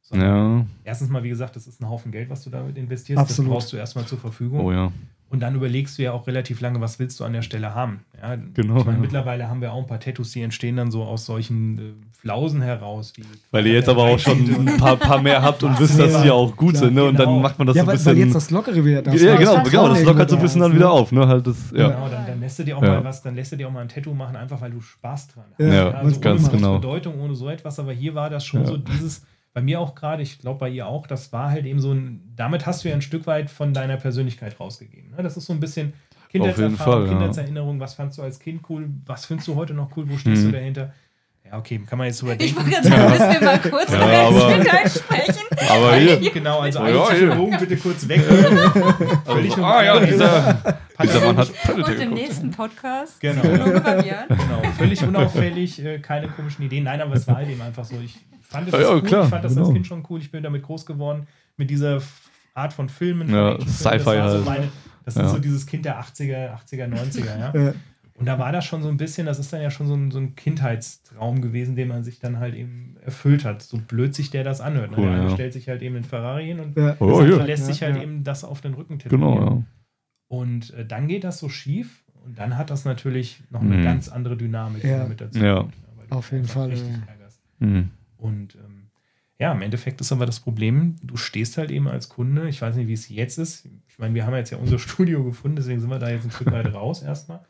Sondern ja. erstens mal, wie gesagt, das ist ein Haufen Geld, was du damit investierst. Absolut. Das brauchst du erstmal zur Verfügung. Oh ja. Und dann überlegst du ja auch relativ lange, was willst du an der Stelle haben. Ja, Genau, Ich meine, ja. mittlerweile haben wir auch ein paar Tattoos, die entstehen dann so aus solchen äh, Flausen heraus. Wie Weil ihr jetzt aber auch schon ein paar, paar mehr habt und wisst, dass die auch gut Klar, sind, ne? Und genau. dann macht man das ja, so ein bisschen. weil jetzt das Lockere wieder da ist. ja, Das genau, Vertrauen genau, das lockert so ein bisschen dann ne? wieder auf, ne? Halt das, ja. Genau, dann, dann lässt du dir auch Ja. mal was, dann lässt du dir auch mal ein Tattoo machen, einfach weil du Spaß dran hast. Ja, Ja, also ganz ohne genau. Bedeutung, ohne so etwas, aber hier war das schon Ja. so dieses, bei mir auch gerade, ich glaube bei ihr auch, das war halt eben so ein, damit hast du ja ein Stück weit von deiner Persönlichkeit rausgegeben. Ne? Das ist so ein bisschen Kindheitserfahrung, Fall, ja. Kindheitserinnerung, was fandst du als Kind cool, was findest du heute noch cool, wo stehst Mhm. du dahinter? Ja, okay, kann man jetzt drüber Ich wollte gerade sagen, müssen wir mal kurz Ja, über aber- das Kindheit sprechen. Aber hier. Genau, also Oh, ja, hier. Psychologen bitte kurz weg. Völlig Also, ah ja, dieser, dieser Mann hat Und im geguckt. nächsten Podcast Genau. Psychologe. Genau, völlig unauffällig, äh, keine komischen Ideen. Nein, aber es war halt eben einfach so. Ich fand das Ja, ja, cool, klar, ich fand das genau. als Kind schon cool. Ich bin damit groß geworden mit dieser Art von Filmen. von Ja. Sci-Fi das war so halt. meine- Das Ja. ist so dieses Kind der 80er, 80er, 90er, ja. Und da war das schon so ein bisschen, das ist dann ja schon so ein, so ein Kindheitstraum gewesen, den man sich dann halt eben erfüllt hat. So blöd sich der das anhört. Ne? Cool, der eine ja. stellt sich halt eben einen Ferrari hin und Ja. Oh, der ja. lässt sich halt ja. eben das auf den Rücken tätowieren. Genau, ja. Und äh, dann geht das so schief und dann hat das natürlich noch eine Mhm. ganz andere Dynamik mit dazu. Ja. Auf jeden Fall, Richtig ja. ärgerst. Hm. Und ähm, ja, im Endeffekt ist aber das Problem, du stehst halt eben als Kunde, ich weiß nicht, wie es jetzt ist. Ich meine, wir haben jetzt ja unser Studio gefunden, deswegen sind wir da jetzt ein Stück weit raus erstmal.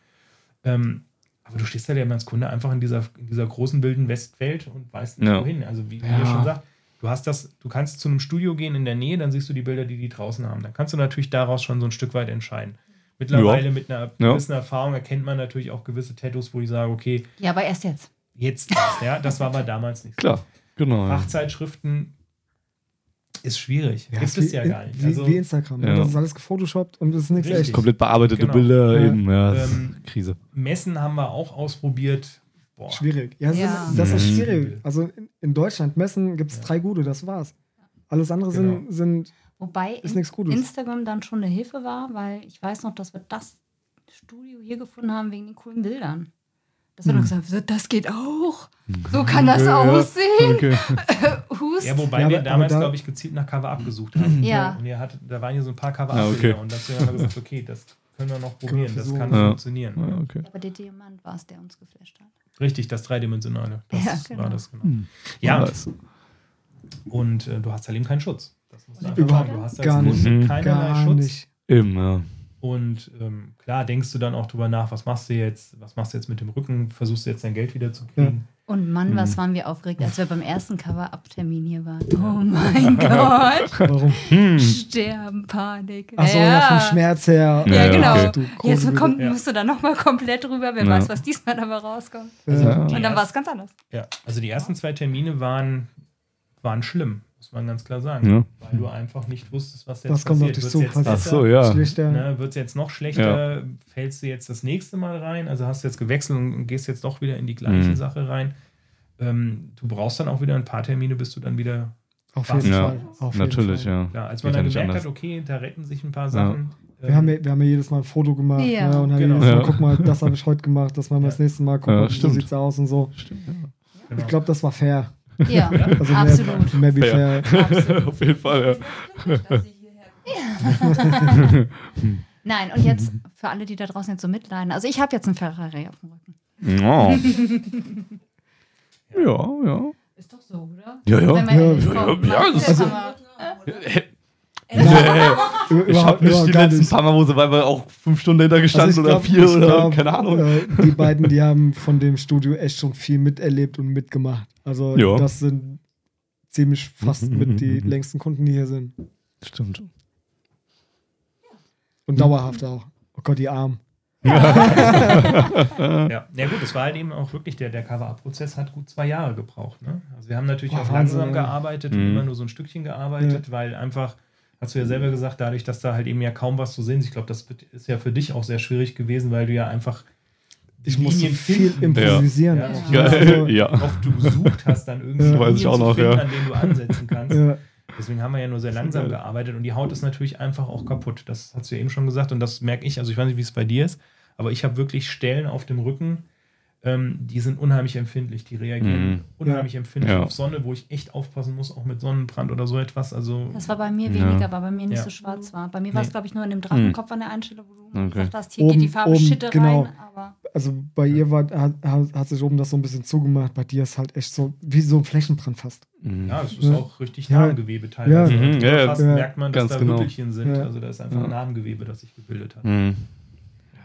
Ähm, aber du stehst halt eben als Kunde einfach in dieser, in dieser großen wilden Westwelt und weißt nicht Ja. wohin. Also wie Ja. ihr schon sagt, du hast das, du kannst zu einem Studio gehen in der Nähe, dann siehst du die Bilder, die die draußen haben. Dann kannst du natürlich daraus schon so ein Stück weit entscheiden. Mittlerweile mit einer Ja. gewissen Erfahrung erkennt man natürlich auch gewisse Tattoos, wo ich sage, okay, Ja, aber erst jetzt. jetzt erst, ja, das war aber damals nicht so. Genau. Fachzeitschriften ist schwierig. Ja, Gibt ist es wie, ja gar nicht. Wie, Also, wie Instagram. ne? Ja. Das ist alles gefotoshoppt und es ist nichts Richtig. echt. Komplett bearbeitete Genau. Bilder Ja. eben, ja. das Ähm, Krise. Messen haben wir auch ausprobiert. Boah. Schwierig. Ja, Ja. Das, das ist Mhm. schwierig. Also in, in Deutschland, Messen gibt es Ja. drei gute, das war's. Alles andere Genau. sind, sind Wobei ist in- nichts Gutes. Instagram dann schon eine Hilfe war, weil ich weiß noch, dass wir das Studio hier gefunden haben wegen den coolen Bildern. Dass wir Hm. noch gesagt haben, so, das geht auch. So kann das Ja, ja. aussehen. Okay. Hust. Ja, wobei Ja, wir aber- damals, aber da- glaube ich, gezielt nach Cover abgesucht haben. Ja. Und ihr hattet, da waren hier so ein paar Cover Ah, okay. Und deswegen haben wir gesagt, okay, das können wir noch wir probieren, das kann Ja. funktionieren. Ja, okay. Aber der Diamant war es, der uns geflasht hat. Richtig, das Dreidimensionale. Das Ja, genau. war das genau. Hm. Ja, Was? und äh, du hast halt eben keinen Schutz. Das muss man Überhaupt sagen. Du hast als gar nicht. Mhm. keinerlei Gar Schutz. nicht. Immer. Und ähm, klar denkst du dann auch drüber nach, was machst du jetzt, was machst du jetzt mit dem Rücken, versuchst du jetzt dein Geld wieder zu kriegen. Und Mann, was Mhm. waren wir aufgeregt, als wir beim ersten Cover-Up-Termin hier waren. Oh mein Gott. Warum? Hm. Sterben, Panik. Achso, ja. vom Schmerz her. Ja, Ja, genau. okay. Jetzt kommt, Ja. musst du dann nochmal komplett drüber. Wer Ja. weiß, was diesmal dabei rauskommt. Ja. Und dann war es ganz anders. Ja, also die ersten zwei Termine waren, waren schlimm, muss man ganz klar sagen. Ja. Weil du einfach nicht wusstest, was jetzt Was kommt auf passiert. dich Wird's zu? jetzt Was- Ach besser? so, ja. Schlechter. Ne, Wird es jetzt noch schlechter? Fällst du jetzt das nächste Mal rein? Also hast du jetzt gewechselt und gehst jetzt doch wieder in die gleiche Mhm. Sache rein. Ähm, du brauchst dann auch wieder ein paar Termine, bis du dann wieder. Auf jeden Ja, Fall. Auf jeden Natürlich, Fall. ja. Ja, als man Geht ja dann gemerkt anders. hat, okay, da retten sich ein paar Sachen. Wir ähm, haben, ja, wir haben ja jedes Mal ein Foto gemacht Ja. ne, und haben Genau. jedes Mal, Ja. guck mal, das habe ich heute gemacht, das machen wir Ja. das nächste Mal, guck Ja, mal, so stimmt. sieht's aus und so. Stimmt, ja. genau. Ich glaube, das war fair. Ja, Also absolut. Mehr, mehr wie fair. Fair. absolut. Auf jeden Fall, hierher Nein, und jetzt für alle, die da draußen jetzt so mitleiden. Also ich habe jetzt einen Ferrari auf dem Rücken. ja. Oh. ja, ja. Ist doch so, oder? Ja, ja. Wenn man Ja, ja, kommt, ja, man- das ist- aber- Nee, Über- ich überhaupt- habe mich überhaupt die gar letzten nicht. paar Mal, wo sie weil wir auch fünf Stunden hinter gestanden Also ich oder glaub- vier ich oder glaub, keine Ahnung. Äh, die beiden, die haben von dem Studio echt schon viel miterlebt und mitgemacht. Also Ja. das sind ziemlich fast mit die längsten Kunden, die hier sind. Stimmt. Und dauerhaft auch. Oh Gott, die Armen. Ja, ja gut, es war halt eben auch wirklich, der, der Cover-Up-Prozess hat gut zwei Jahre gebraucht. Ne? Also wir haben natürlich Boah, auch langsam ja. gearbeitet und Mhm. immer nur so ein Stückchen gearbeitet, weil einfach, hast du ja selber gesagt, dadurch, dass da halt eben ja kaum was zu sehen ist, ich glaube, das ist ja für dich auch sehr schwierig gewesen, weil du ja einfach Ich musste Linien viel improvisieren. Ja. Ja. Geil. Also, Ja. oft du gesucht hast, dann irgendwie. Weiß ich Linien auch zu noch, finden, ja. an denen du ansetzen kannst. ja. Deswegen haben wir ja nur sehr langsam gearbeitet und die Haut ist natürlich einfach auch kaputt. Das hast du ja eben schon gesagt und das merke ich. Also ich weiß nicht, wie es bei dir ist, aber ich habe wirklich Stellen auf dem Rücken, ähm, die sind unheimlich empfindlich. Die reagieren Mhm. unheimlich empfindlich Ja. auf Sonne, wo ich echt aufpassen muss, auch mit Sonnenbrand oder so etwas. Also Das war bei mir Ja. weniger, weil bei mir nicht Ja. so schwarz war. Bei mir war es, Nee. glaube ich, nur in dem Drachenkopf an der einen Stelle, wo du Okay. gesagt hast, hier Oben- geht die Farbe oben, Schitte genau. rein. Aber Also bei ihr war, hat, hat, sich oben das so ein bisschen zugemacht. Bei dir ist halt echt so wie so ein Flächenbrand fast. Mhm. ja, es ist Ja. auch richtig. Narbengewebe teilweise. Ja. Also Mhm, ja, ja. fast Ja. merkt man, dass Ganz da genau. Rüppelchen sind. Ja. Also da ist einfach Ja. Narbengewebe, das sich gebildet hat. Mhm.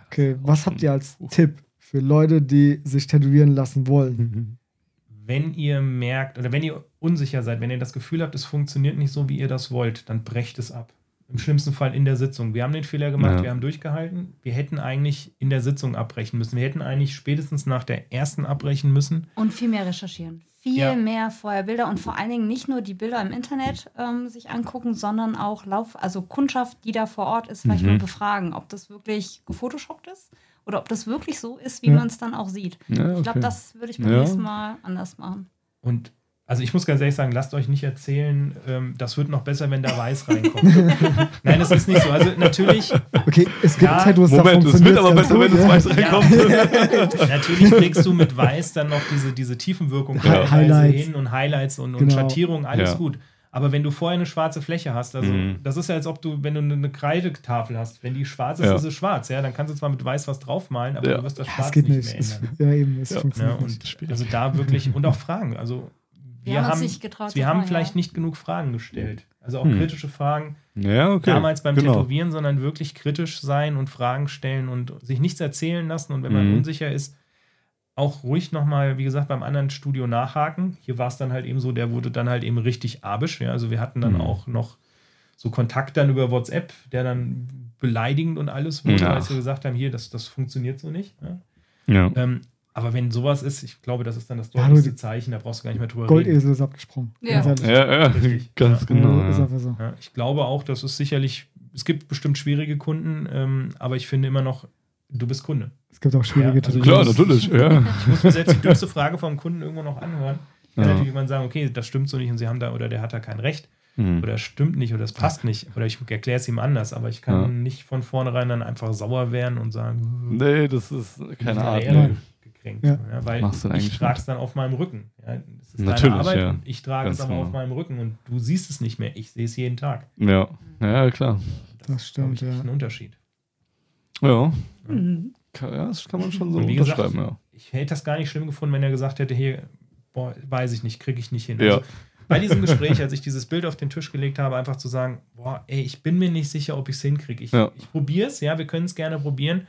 Okay, was habt ihr als Tipp für Leute, die sich tätowieren lassen wollen? Wenn ihr merkt oder wenn ihr unsicher seid, wenn ihr das Gefühl habt, es funktioniert nicht so, wie ihr das wollt, dann brecht es ab. Im schlimmsten Fall in der Sitzung. Wir haben den Fehler gemacht, Ja. wir haben durchgehalten. Wir hätten eigentlich in der Sitzung abbrechen müssen. Wir hätten eigentlich spätestens nach der ersten abbrechen müssen. und viel mehr recherchieren. Viel Ja. mehr vorher Bilder und vor allen Dingen nicht nur die Bilder im Internet ähm, sich angucken, sondern auch Lauf, also Kundschaft, die da vor Ort ist, vielleicht Mhm. mal befragen, ob das wirklich gefotoshoppt ist oder ob das wirklich so ist, wie Ja. man es dann auch sieht. Ja, Ich glaube, okay. das würde ich beim Ja. nächsten Mal anders machen. Und also ich muss ganz ehrlich sagen, lasst euch nicht erzählen, ähm, das wird noch besser, wenn da Weiß reinkommt. Nein, das ist nicht so. Also natürlich, Okay, es gibt Ja, Tattoos, Moment, es funktioniert wird aber besser, wenn das ja. Weiß reinkommt. natürlich kriegst du mit Weiß dann noch diese, diese Tiefenwirkung Ja. Highlights. hin und Highlights und, und Genau. Schattierung, alles Ja. gut. Aber wenn du vorher eine schwarze Fläche hast, also Mhm. das ist ja, als ob du, wenn du eine Kreidetafel hast, wenn die schwarz ist, Ja. ist sie schwarz, ja, dann kannst du zwar mit Weiß was draufmalen, aber Ja. du wirst das Ja, Schwarz es geht nicht, nicht. mehr ändern. ja, eben, es Ja. Ja, funktioniert und nicht. also da wirklich und auch Fragen. Also wir, Wir haben getraut wir haben vielleicht ja. nicht genug Fragen gestellt. Also auch Hm. kritische Fragen. Ja, okay. Damals beim genau. Tätowieren, sondern wirklich kritisch sein und Fragen stellen und sich nichts erzählen lassen. Und wenn man Mhm. unsicher ist, auch ruhig nochmal, wie gesagt, beim anderen Studio nachhaken. Hier war es dann halt eben so, der wurde dann halt eben richtig abisch. Ja? Also wir hatten dann Mhm. auch noch so Kontakt dann über WhatsApp, der dann beleidigend und alles wurde, Ja. als wir gesagt haben, hier, das, das funktioniert so nicht. Ja? Ja. Ähm, aber wenn sowas ist, ich glaube, das ist dann das deutlichste Zeichen, da brauchst du gar nicht mehr drüber reden. Goldesel ist abgesprungen. Ja. Ganz. Ja, ganz Ja. genau. Ist so. Ja, ich glaube auch, dass es sicherlich, es gibt bestimmt schwierige Kunden, ähm, aber ich finde immer noch, du bist Kunde. Es gibt auch schwierige Ja, also Klar, natürlich. Ja. Ich muss mir selbst die dümmste Frage vom Kunden irgendwo noch anhören. Ich kann Ja. natürlich irgendwann sagen, okay, das stimmt so nicht und sie haben da, oder der hat da kein Recht, Hm. oder es stimmt nicht, oder es passt nicht, oder ich erkläre es ihm anders, aber ich kann Ja. nicht von vornherein dann einfach sauer werden und sagen, Nee, das ist keine Art. Ehre Nee. gekränkt. Ja. Ja, weil Machst du ich trage es dann auf meinem Rücken. Ja, das ist Natürlich, deine Arbeit ja. und ich trage es aber genau. auf meinem Rücken und du siehst es nicht mehr. Ich sehe es jeden Tag. Ja. ja, klar. Das glaub stimmt, ich, echt ja. ein Unterschied. Ja. Mhm. Ja, das kann man schon so wie gesagt, unterschreiben, ja. ich hätte das gar nicht schlimm gefunden, wenn er gesagt hätte, hier, boah, weiß ich nicht, kriege ich nicht hin. Ja. Also, bei diesem Gespräch, als ich dieses Bild auf den Tisch gelegt habe, einfach zu sagen, boah, ey, ich bin mir nicht sicher, ob ich es hinkriege. Ich, Ja. ich probiere es, ja, wir können es gerne probieren,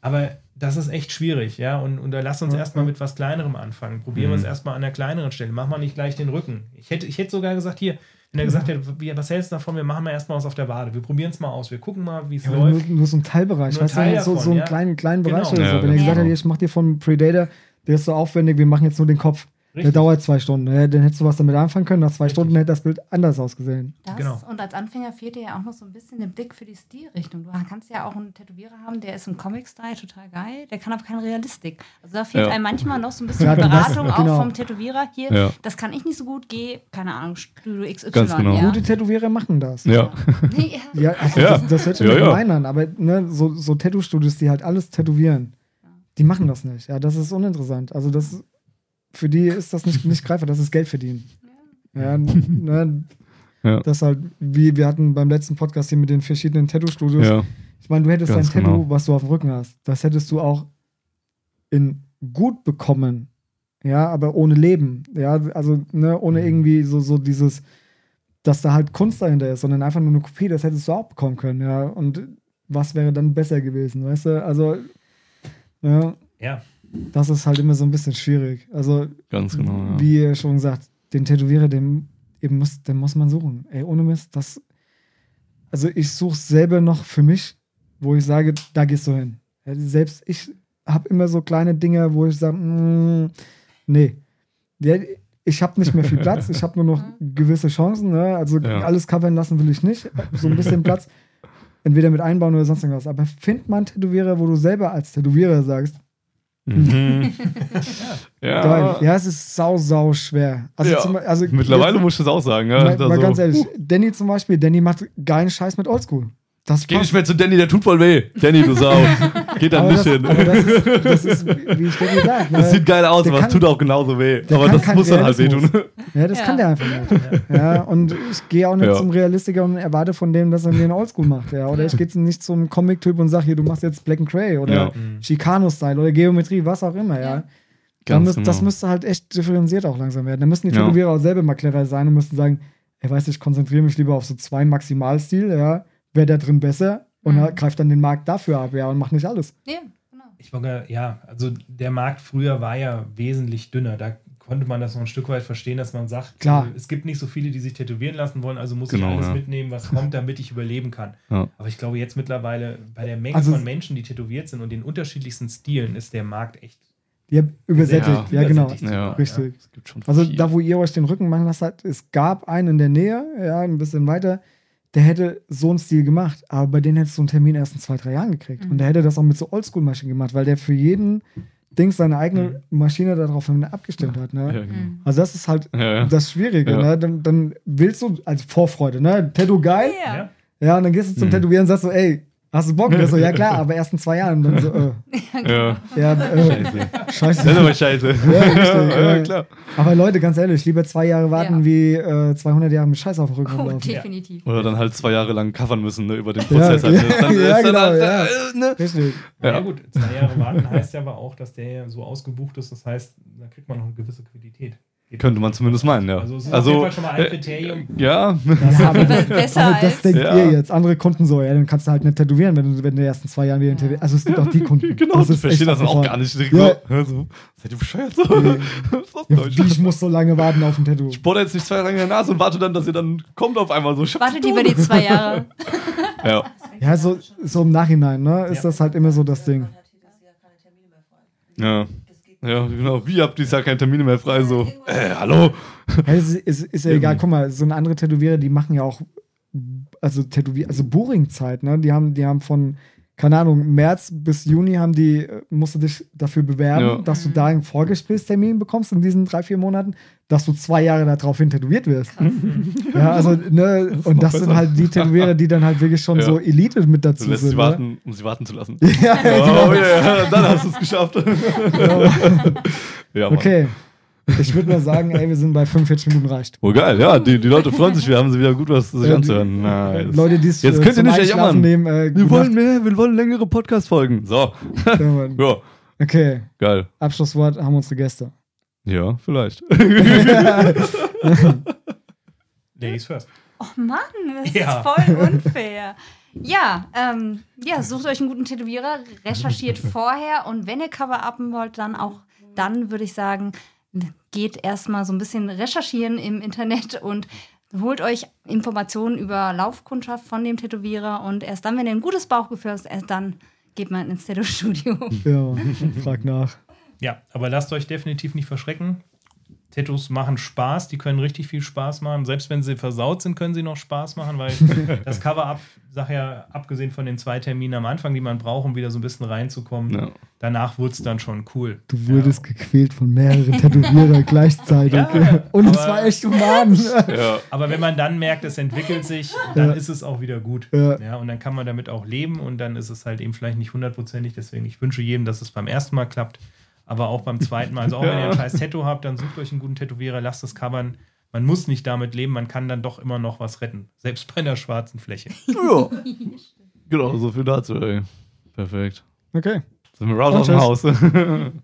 aber das ist echt schwierig, ja, und, und da lass uns Ja. erstmal mit was Kleinerem anfangen. Probieren wir es Mhm. erstmal an der kleineren Stelle. Mach mal nicht gleich den Rücken. Ich hätte, ich hätte sogar gesagt, hier, wenn er gesagt hätte, was hältst du davon, wir machen mal erstmal was auf der Wade. Wir probieren es mal aus, wir gucken mal, wie es Ja, aber nur, läuft. nur so ein Teilbereich, Nur ein weißt Teil du, so, so davon, einen ja. kleinen, kleinen Genau. Bereich oder Ja, so. Wenn er genau. gesagt hat, ich mach dir von Predator, der ist so aufwendig, wir machen jetzt nur den Kopf. Der Richtig. dauert zwei Stunden. Ja, dann hättest du was damit anfangen können. Nach zwei Richtig. Stunden hätte das Bild anders ausgesehen. Das Genau. und als Anfänger fehlt dir ja auch noch so ein bisschen der Blick für die Stilrichtung. Du kannst ja auch einen Tätowierer haben, der ist im Comic-Style total geil, der kann aber keine Realistik. Also da fehlt Ja. einem manchmal noch so ein bisschen Ja, die du weißt, Beratung genau. auch vom Tätowierer. Hier, Ja. das kann ich nicht so gut, geh, keine Ahnung, Studio XY. Ganz genau. Ja. Gute Tätowierer machen das. Ja. ja. Ja, also Ja. Das, das hört sich Ja, ja, ja. gemein an, aber ne, so, so Tattoo-Studios, die halt alles tätowieren, die machen das nicht. Ja, das ist uninteressant. Also das für die ist das nicht, nicht greifbar, das ist Geld verdienen. Ja, ne, Ja. das halt, wie wir hatten beim letzten Podcast hier mit den verschiedenen Tattoo-Studios. ja. Ich meine, du hättest Ganz dein Tattoo, genau. was du auf dem Rücken hast, das hättest du auch in gut bekommen. Ja, aber ohne Leben. Ja, also ne, ohne Mhm. irgendwie so, so dieses, dass da halt Kunst dahinter ist, sondern einfach nur eine Kopie, das hättest du auch bekommen können. Ja, und was wäre dann besser gewesen, weißt du? Also, ja, Ja, das ist halt immer so ein bisschen schwierig. Also, Ganz genau. Ja. wie ihr schon gesagt, den Tätowierer, den, eben muss, den muss man suchen. Ey, ohne Mist, das. Also ich suche selber noch für mich, wo ich sage, da gehst du hin. Selbst ich habe immer so kleine Dinge, wo ich sage, mm, nee. Ja, ich habe nicht mehr viel Platz, ich habe nur noch gewisse Chancen. Ne? Also Ja. alles covern lassen will ich nicht. So ein bisschen Platz. Entweder mit einbauen oder sonst irgendwas. Aber find mal einen Tätowierer, wo du selber als Tätowierer sagst, Mhm. ja. geil. Ja, es ist sau, sau schwer. Also, Ja. zum, also Mittlerweile jetzt- muss ich das auch sagen. Ja. Mal, mal so, ganz ehrlich, Danny zum Beispiel, Danny macht geilen Scheiß mit Oldschool. Das Geh nicht mehr zu Danny, der tut voll weh. Danny, du Sau. Geht da aber, nicht das, hin. aber das, ist, das ist, wie ich dir gesagt Das sieht geil aus, aber es tut auch genauso weh. Aber das muss dann halt wehtun. Ja, das Ja. kann der einfach nicht. Ja, und ich gehe auch nicht Ja. zum Realistiker und erwarte von dem, dass er mir einen Oldschool macht. Ja. Oder ich gehe nicht zum Comic-Typ und sage, hier, du machst jetzt Black and Grey oder Ja. Chicano-Style oder Geometrie, was auch immer. Ja. Ja. Dann Ganz Das genau. müsste halt echt differenziert auch langsam werden. Da müssen die Ja. Tätowierer auch selber mal clever sein und müssten sagen, ey, weißt du, ich konzentriere mich lieber auf so zwei Maximalstil, ja, wäre da drin besser und Mhm. greift dann den Markt dafür ab, ja, und macht nicht alles. Ja, genau. Ich wollte, ja, also der Markt früher war ja wesentlich dünner. Da konnte man das noch ein Stück weit verstehen, dass man sagt, Klar. äh, es gibt nicht so viele, die sich tätowieren lassen wollen, also muss Genau, ich alles ja. mitnehmen, was kommt, damit ich überleben kann. Ja. Aber ich glaube, jetzt mittlerweile bei der Menge Also- von Menschen, die tätowiert sind und den unterschiedlichsten Stilen, ist der Markt echt. Haben übersättigt, ja, genau. Ja. sogar, Richtig. Es gibt schon Also da, wo ihr euch den Rücken machen lasst, es gab einen in der Nähe, ja, ein bisschen weiter, der hätte so einen Stil gemacht, aber bei denen hättest du einen Termin erst in zwei, drei Jahren gekriegt. Mhm. Und der hätte das auch mit so Oldschool-Maschinen gemacht, weil der für jeden Dings seine eigene Maschine darauf abgestimmt hat. Ne? Ja, genau. Mhm. Also das ist halt Ja, ja. das Schwierige. Ja. Ne? Dann, dann willst du als Vorfreude, ne? Tattoo geil, Ja. Ja. ja, und dann gehst du zum Mhm. Tätowieren und sagst so, ey, hast du Bock? Und so, ja klar, aber erst in zwei Jahren. Und dann so, äh, Ja. ja, äh, Scheiße. scheiße. Das ist aber scheiße. Ja, richtig, ja, ja. klar. Aber Leute, ganz ehrlich, lieber zwei Jahre warten Ja. wie äh, 200 Jahre mit Scheiß auf dem Rücken Oh, rumlaufen. definitiv. Oder dann halt zwei Jahre lang covern müssen, ne, über den Ja, Prozess. halt. ja, Das ist dann, ja, ist dann genau, halt, ja. äh, ne? Richtig. Ja. Ja. gut, zwei Jahre warten heißt ja aber auch, dass der ja so ausgebucht ist. Das heißt, da kriegt man noch eine gewisse Qualität. Könnte man zumindest meinen, ja. Also es ist auf jeden Also, Fall schon mal ein äh, Kriterium. ja, Ja, aber, Be- Besser aber das denkt Ja. ihr jetzt. Andere Kunden so, ja, dann kannst du halt nicht tätowieren, wenn du, wenn du in den ersten zwei Jahren wieder tätowierst. Also es gibt auch die Kunden. genau, ich ist verstehe das dann auch gar nicht. Ich Ja. so, hör so, seid ihr bescheuert? So? Das Ja, ich muss so lange warten auf ein Tattoo. Ich bohre jetzt nicht zwei Jahre in der Nase und warte dann, dass ihr dann kommt auf einmal so. Wartet lieber die zwei Jahre. Ja. Ja, so, so im Nachhinein, ne, ist Ja. das halt immer so das Ding. Ja. Ja, genau. Wie habt ihr Jahr keine Termine mehr frei? So, äh, hallo? Ja, es ist, ist, ist ja egal, guck mal, so eine andere Tätowierer, die machen ja auch, also Tätowier, also Boring-Zeit, ne? Die haben, die haben von, keine Ahnung, März bis Juni haben die, äh, musst du dich dafür bewerben, Ja. dass du da einen Vorgesprächstermin bekommst in diesen drei, vier Monaten, dass du zwei Jahre darauf hin tätowiert wirst. ja, also, ne, und das sind halt die Tätowierer, die dann halt wirklich schon Ja. so Elite mit dazu Du lässt sind. sie ne? warten, um sie warten zu lassen. Ja, genau. Oh yeah, dann hast du es geschafft. ja. Okay. Ich würde mal sagen, ey, wir sind bei 45 Minuten reicht. Oh geil, ja, die, die Leute freuen sich, wir haben sie wieder gut was sich Ja, anzuhören. Nice. Leute, die es Jetzt äh, könnt ihr nicht jammern. nehmen, äh, wir wollen mehr, wir wollen längere Podcast-Folgen. So, ja. Okay, Geil. Abschlusswort haben unsere Gäste. Ja, vielleicht. Ladies first. Oh Mann, das Ja. ist voll unfair. Ja, ähm, ja, sucht euch einen guten Tätowierer, recherchiert vorher und wenn ihr Cover-upen wollt, dann auch, dann würde ich sagen, geht erstmal so ein bisschen recherchieren im Internet und holt euch Informationen über Laufkundschaft von dem Tätowierer und erst dann, wenn ihr ein gutes Bauchgefühl habt, erst dann geht man ins Tattoo-Studio. Ja, frag nach. Ja, aber lasst euch definitiv nicht verschrecken. Tattoos machen Spaß, die können richtig viel Spaß machen. Selbst wenn sie versaut sind, können sie noch Spaß machen, weil das Cover-Up, sag ja, abgesehen von den zwei Terminen am Anfang, die man braucht, um wieder so ein bisschen reinzukommen, Ja. danach wurde es dann schon cool. Du wurdest gequält von mehreren Tätowierern gleichzeitig. Ja, Und es war echt human. Ja. Aber wenn man dann merkt, es entwickelt sich, dann Ja. ist es auch wieder gut. Ja. Ja, und dann kann man damit auch leben und dann ist es halt eben vielleicht nicht hundertprozentig. Deswegen, ich wünsche jedem, dass es beim ersten Mal klappt, aber auch beim zweiten Mal. Also auch wenn ihr ein scheiß Tattoo habt, dann sucht euch einen guten Tätowierer, lasst es covern. Man muss nicht damit leben, man kann dann doch immer noch was retten. Selbst bei einer schwarzen Fläche. ja. Genau, so viel dazu, ey. Perfekt. Okay. Sind wir raus Und aus dem Haus.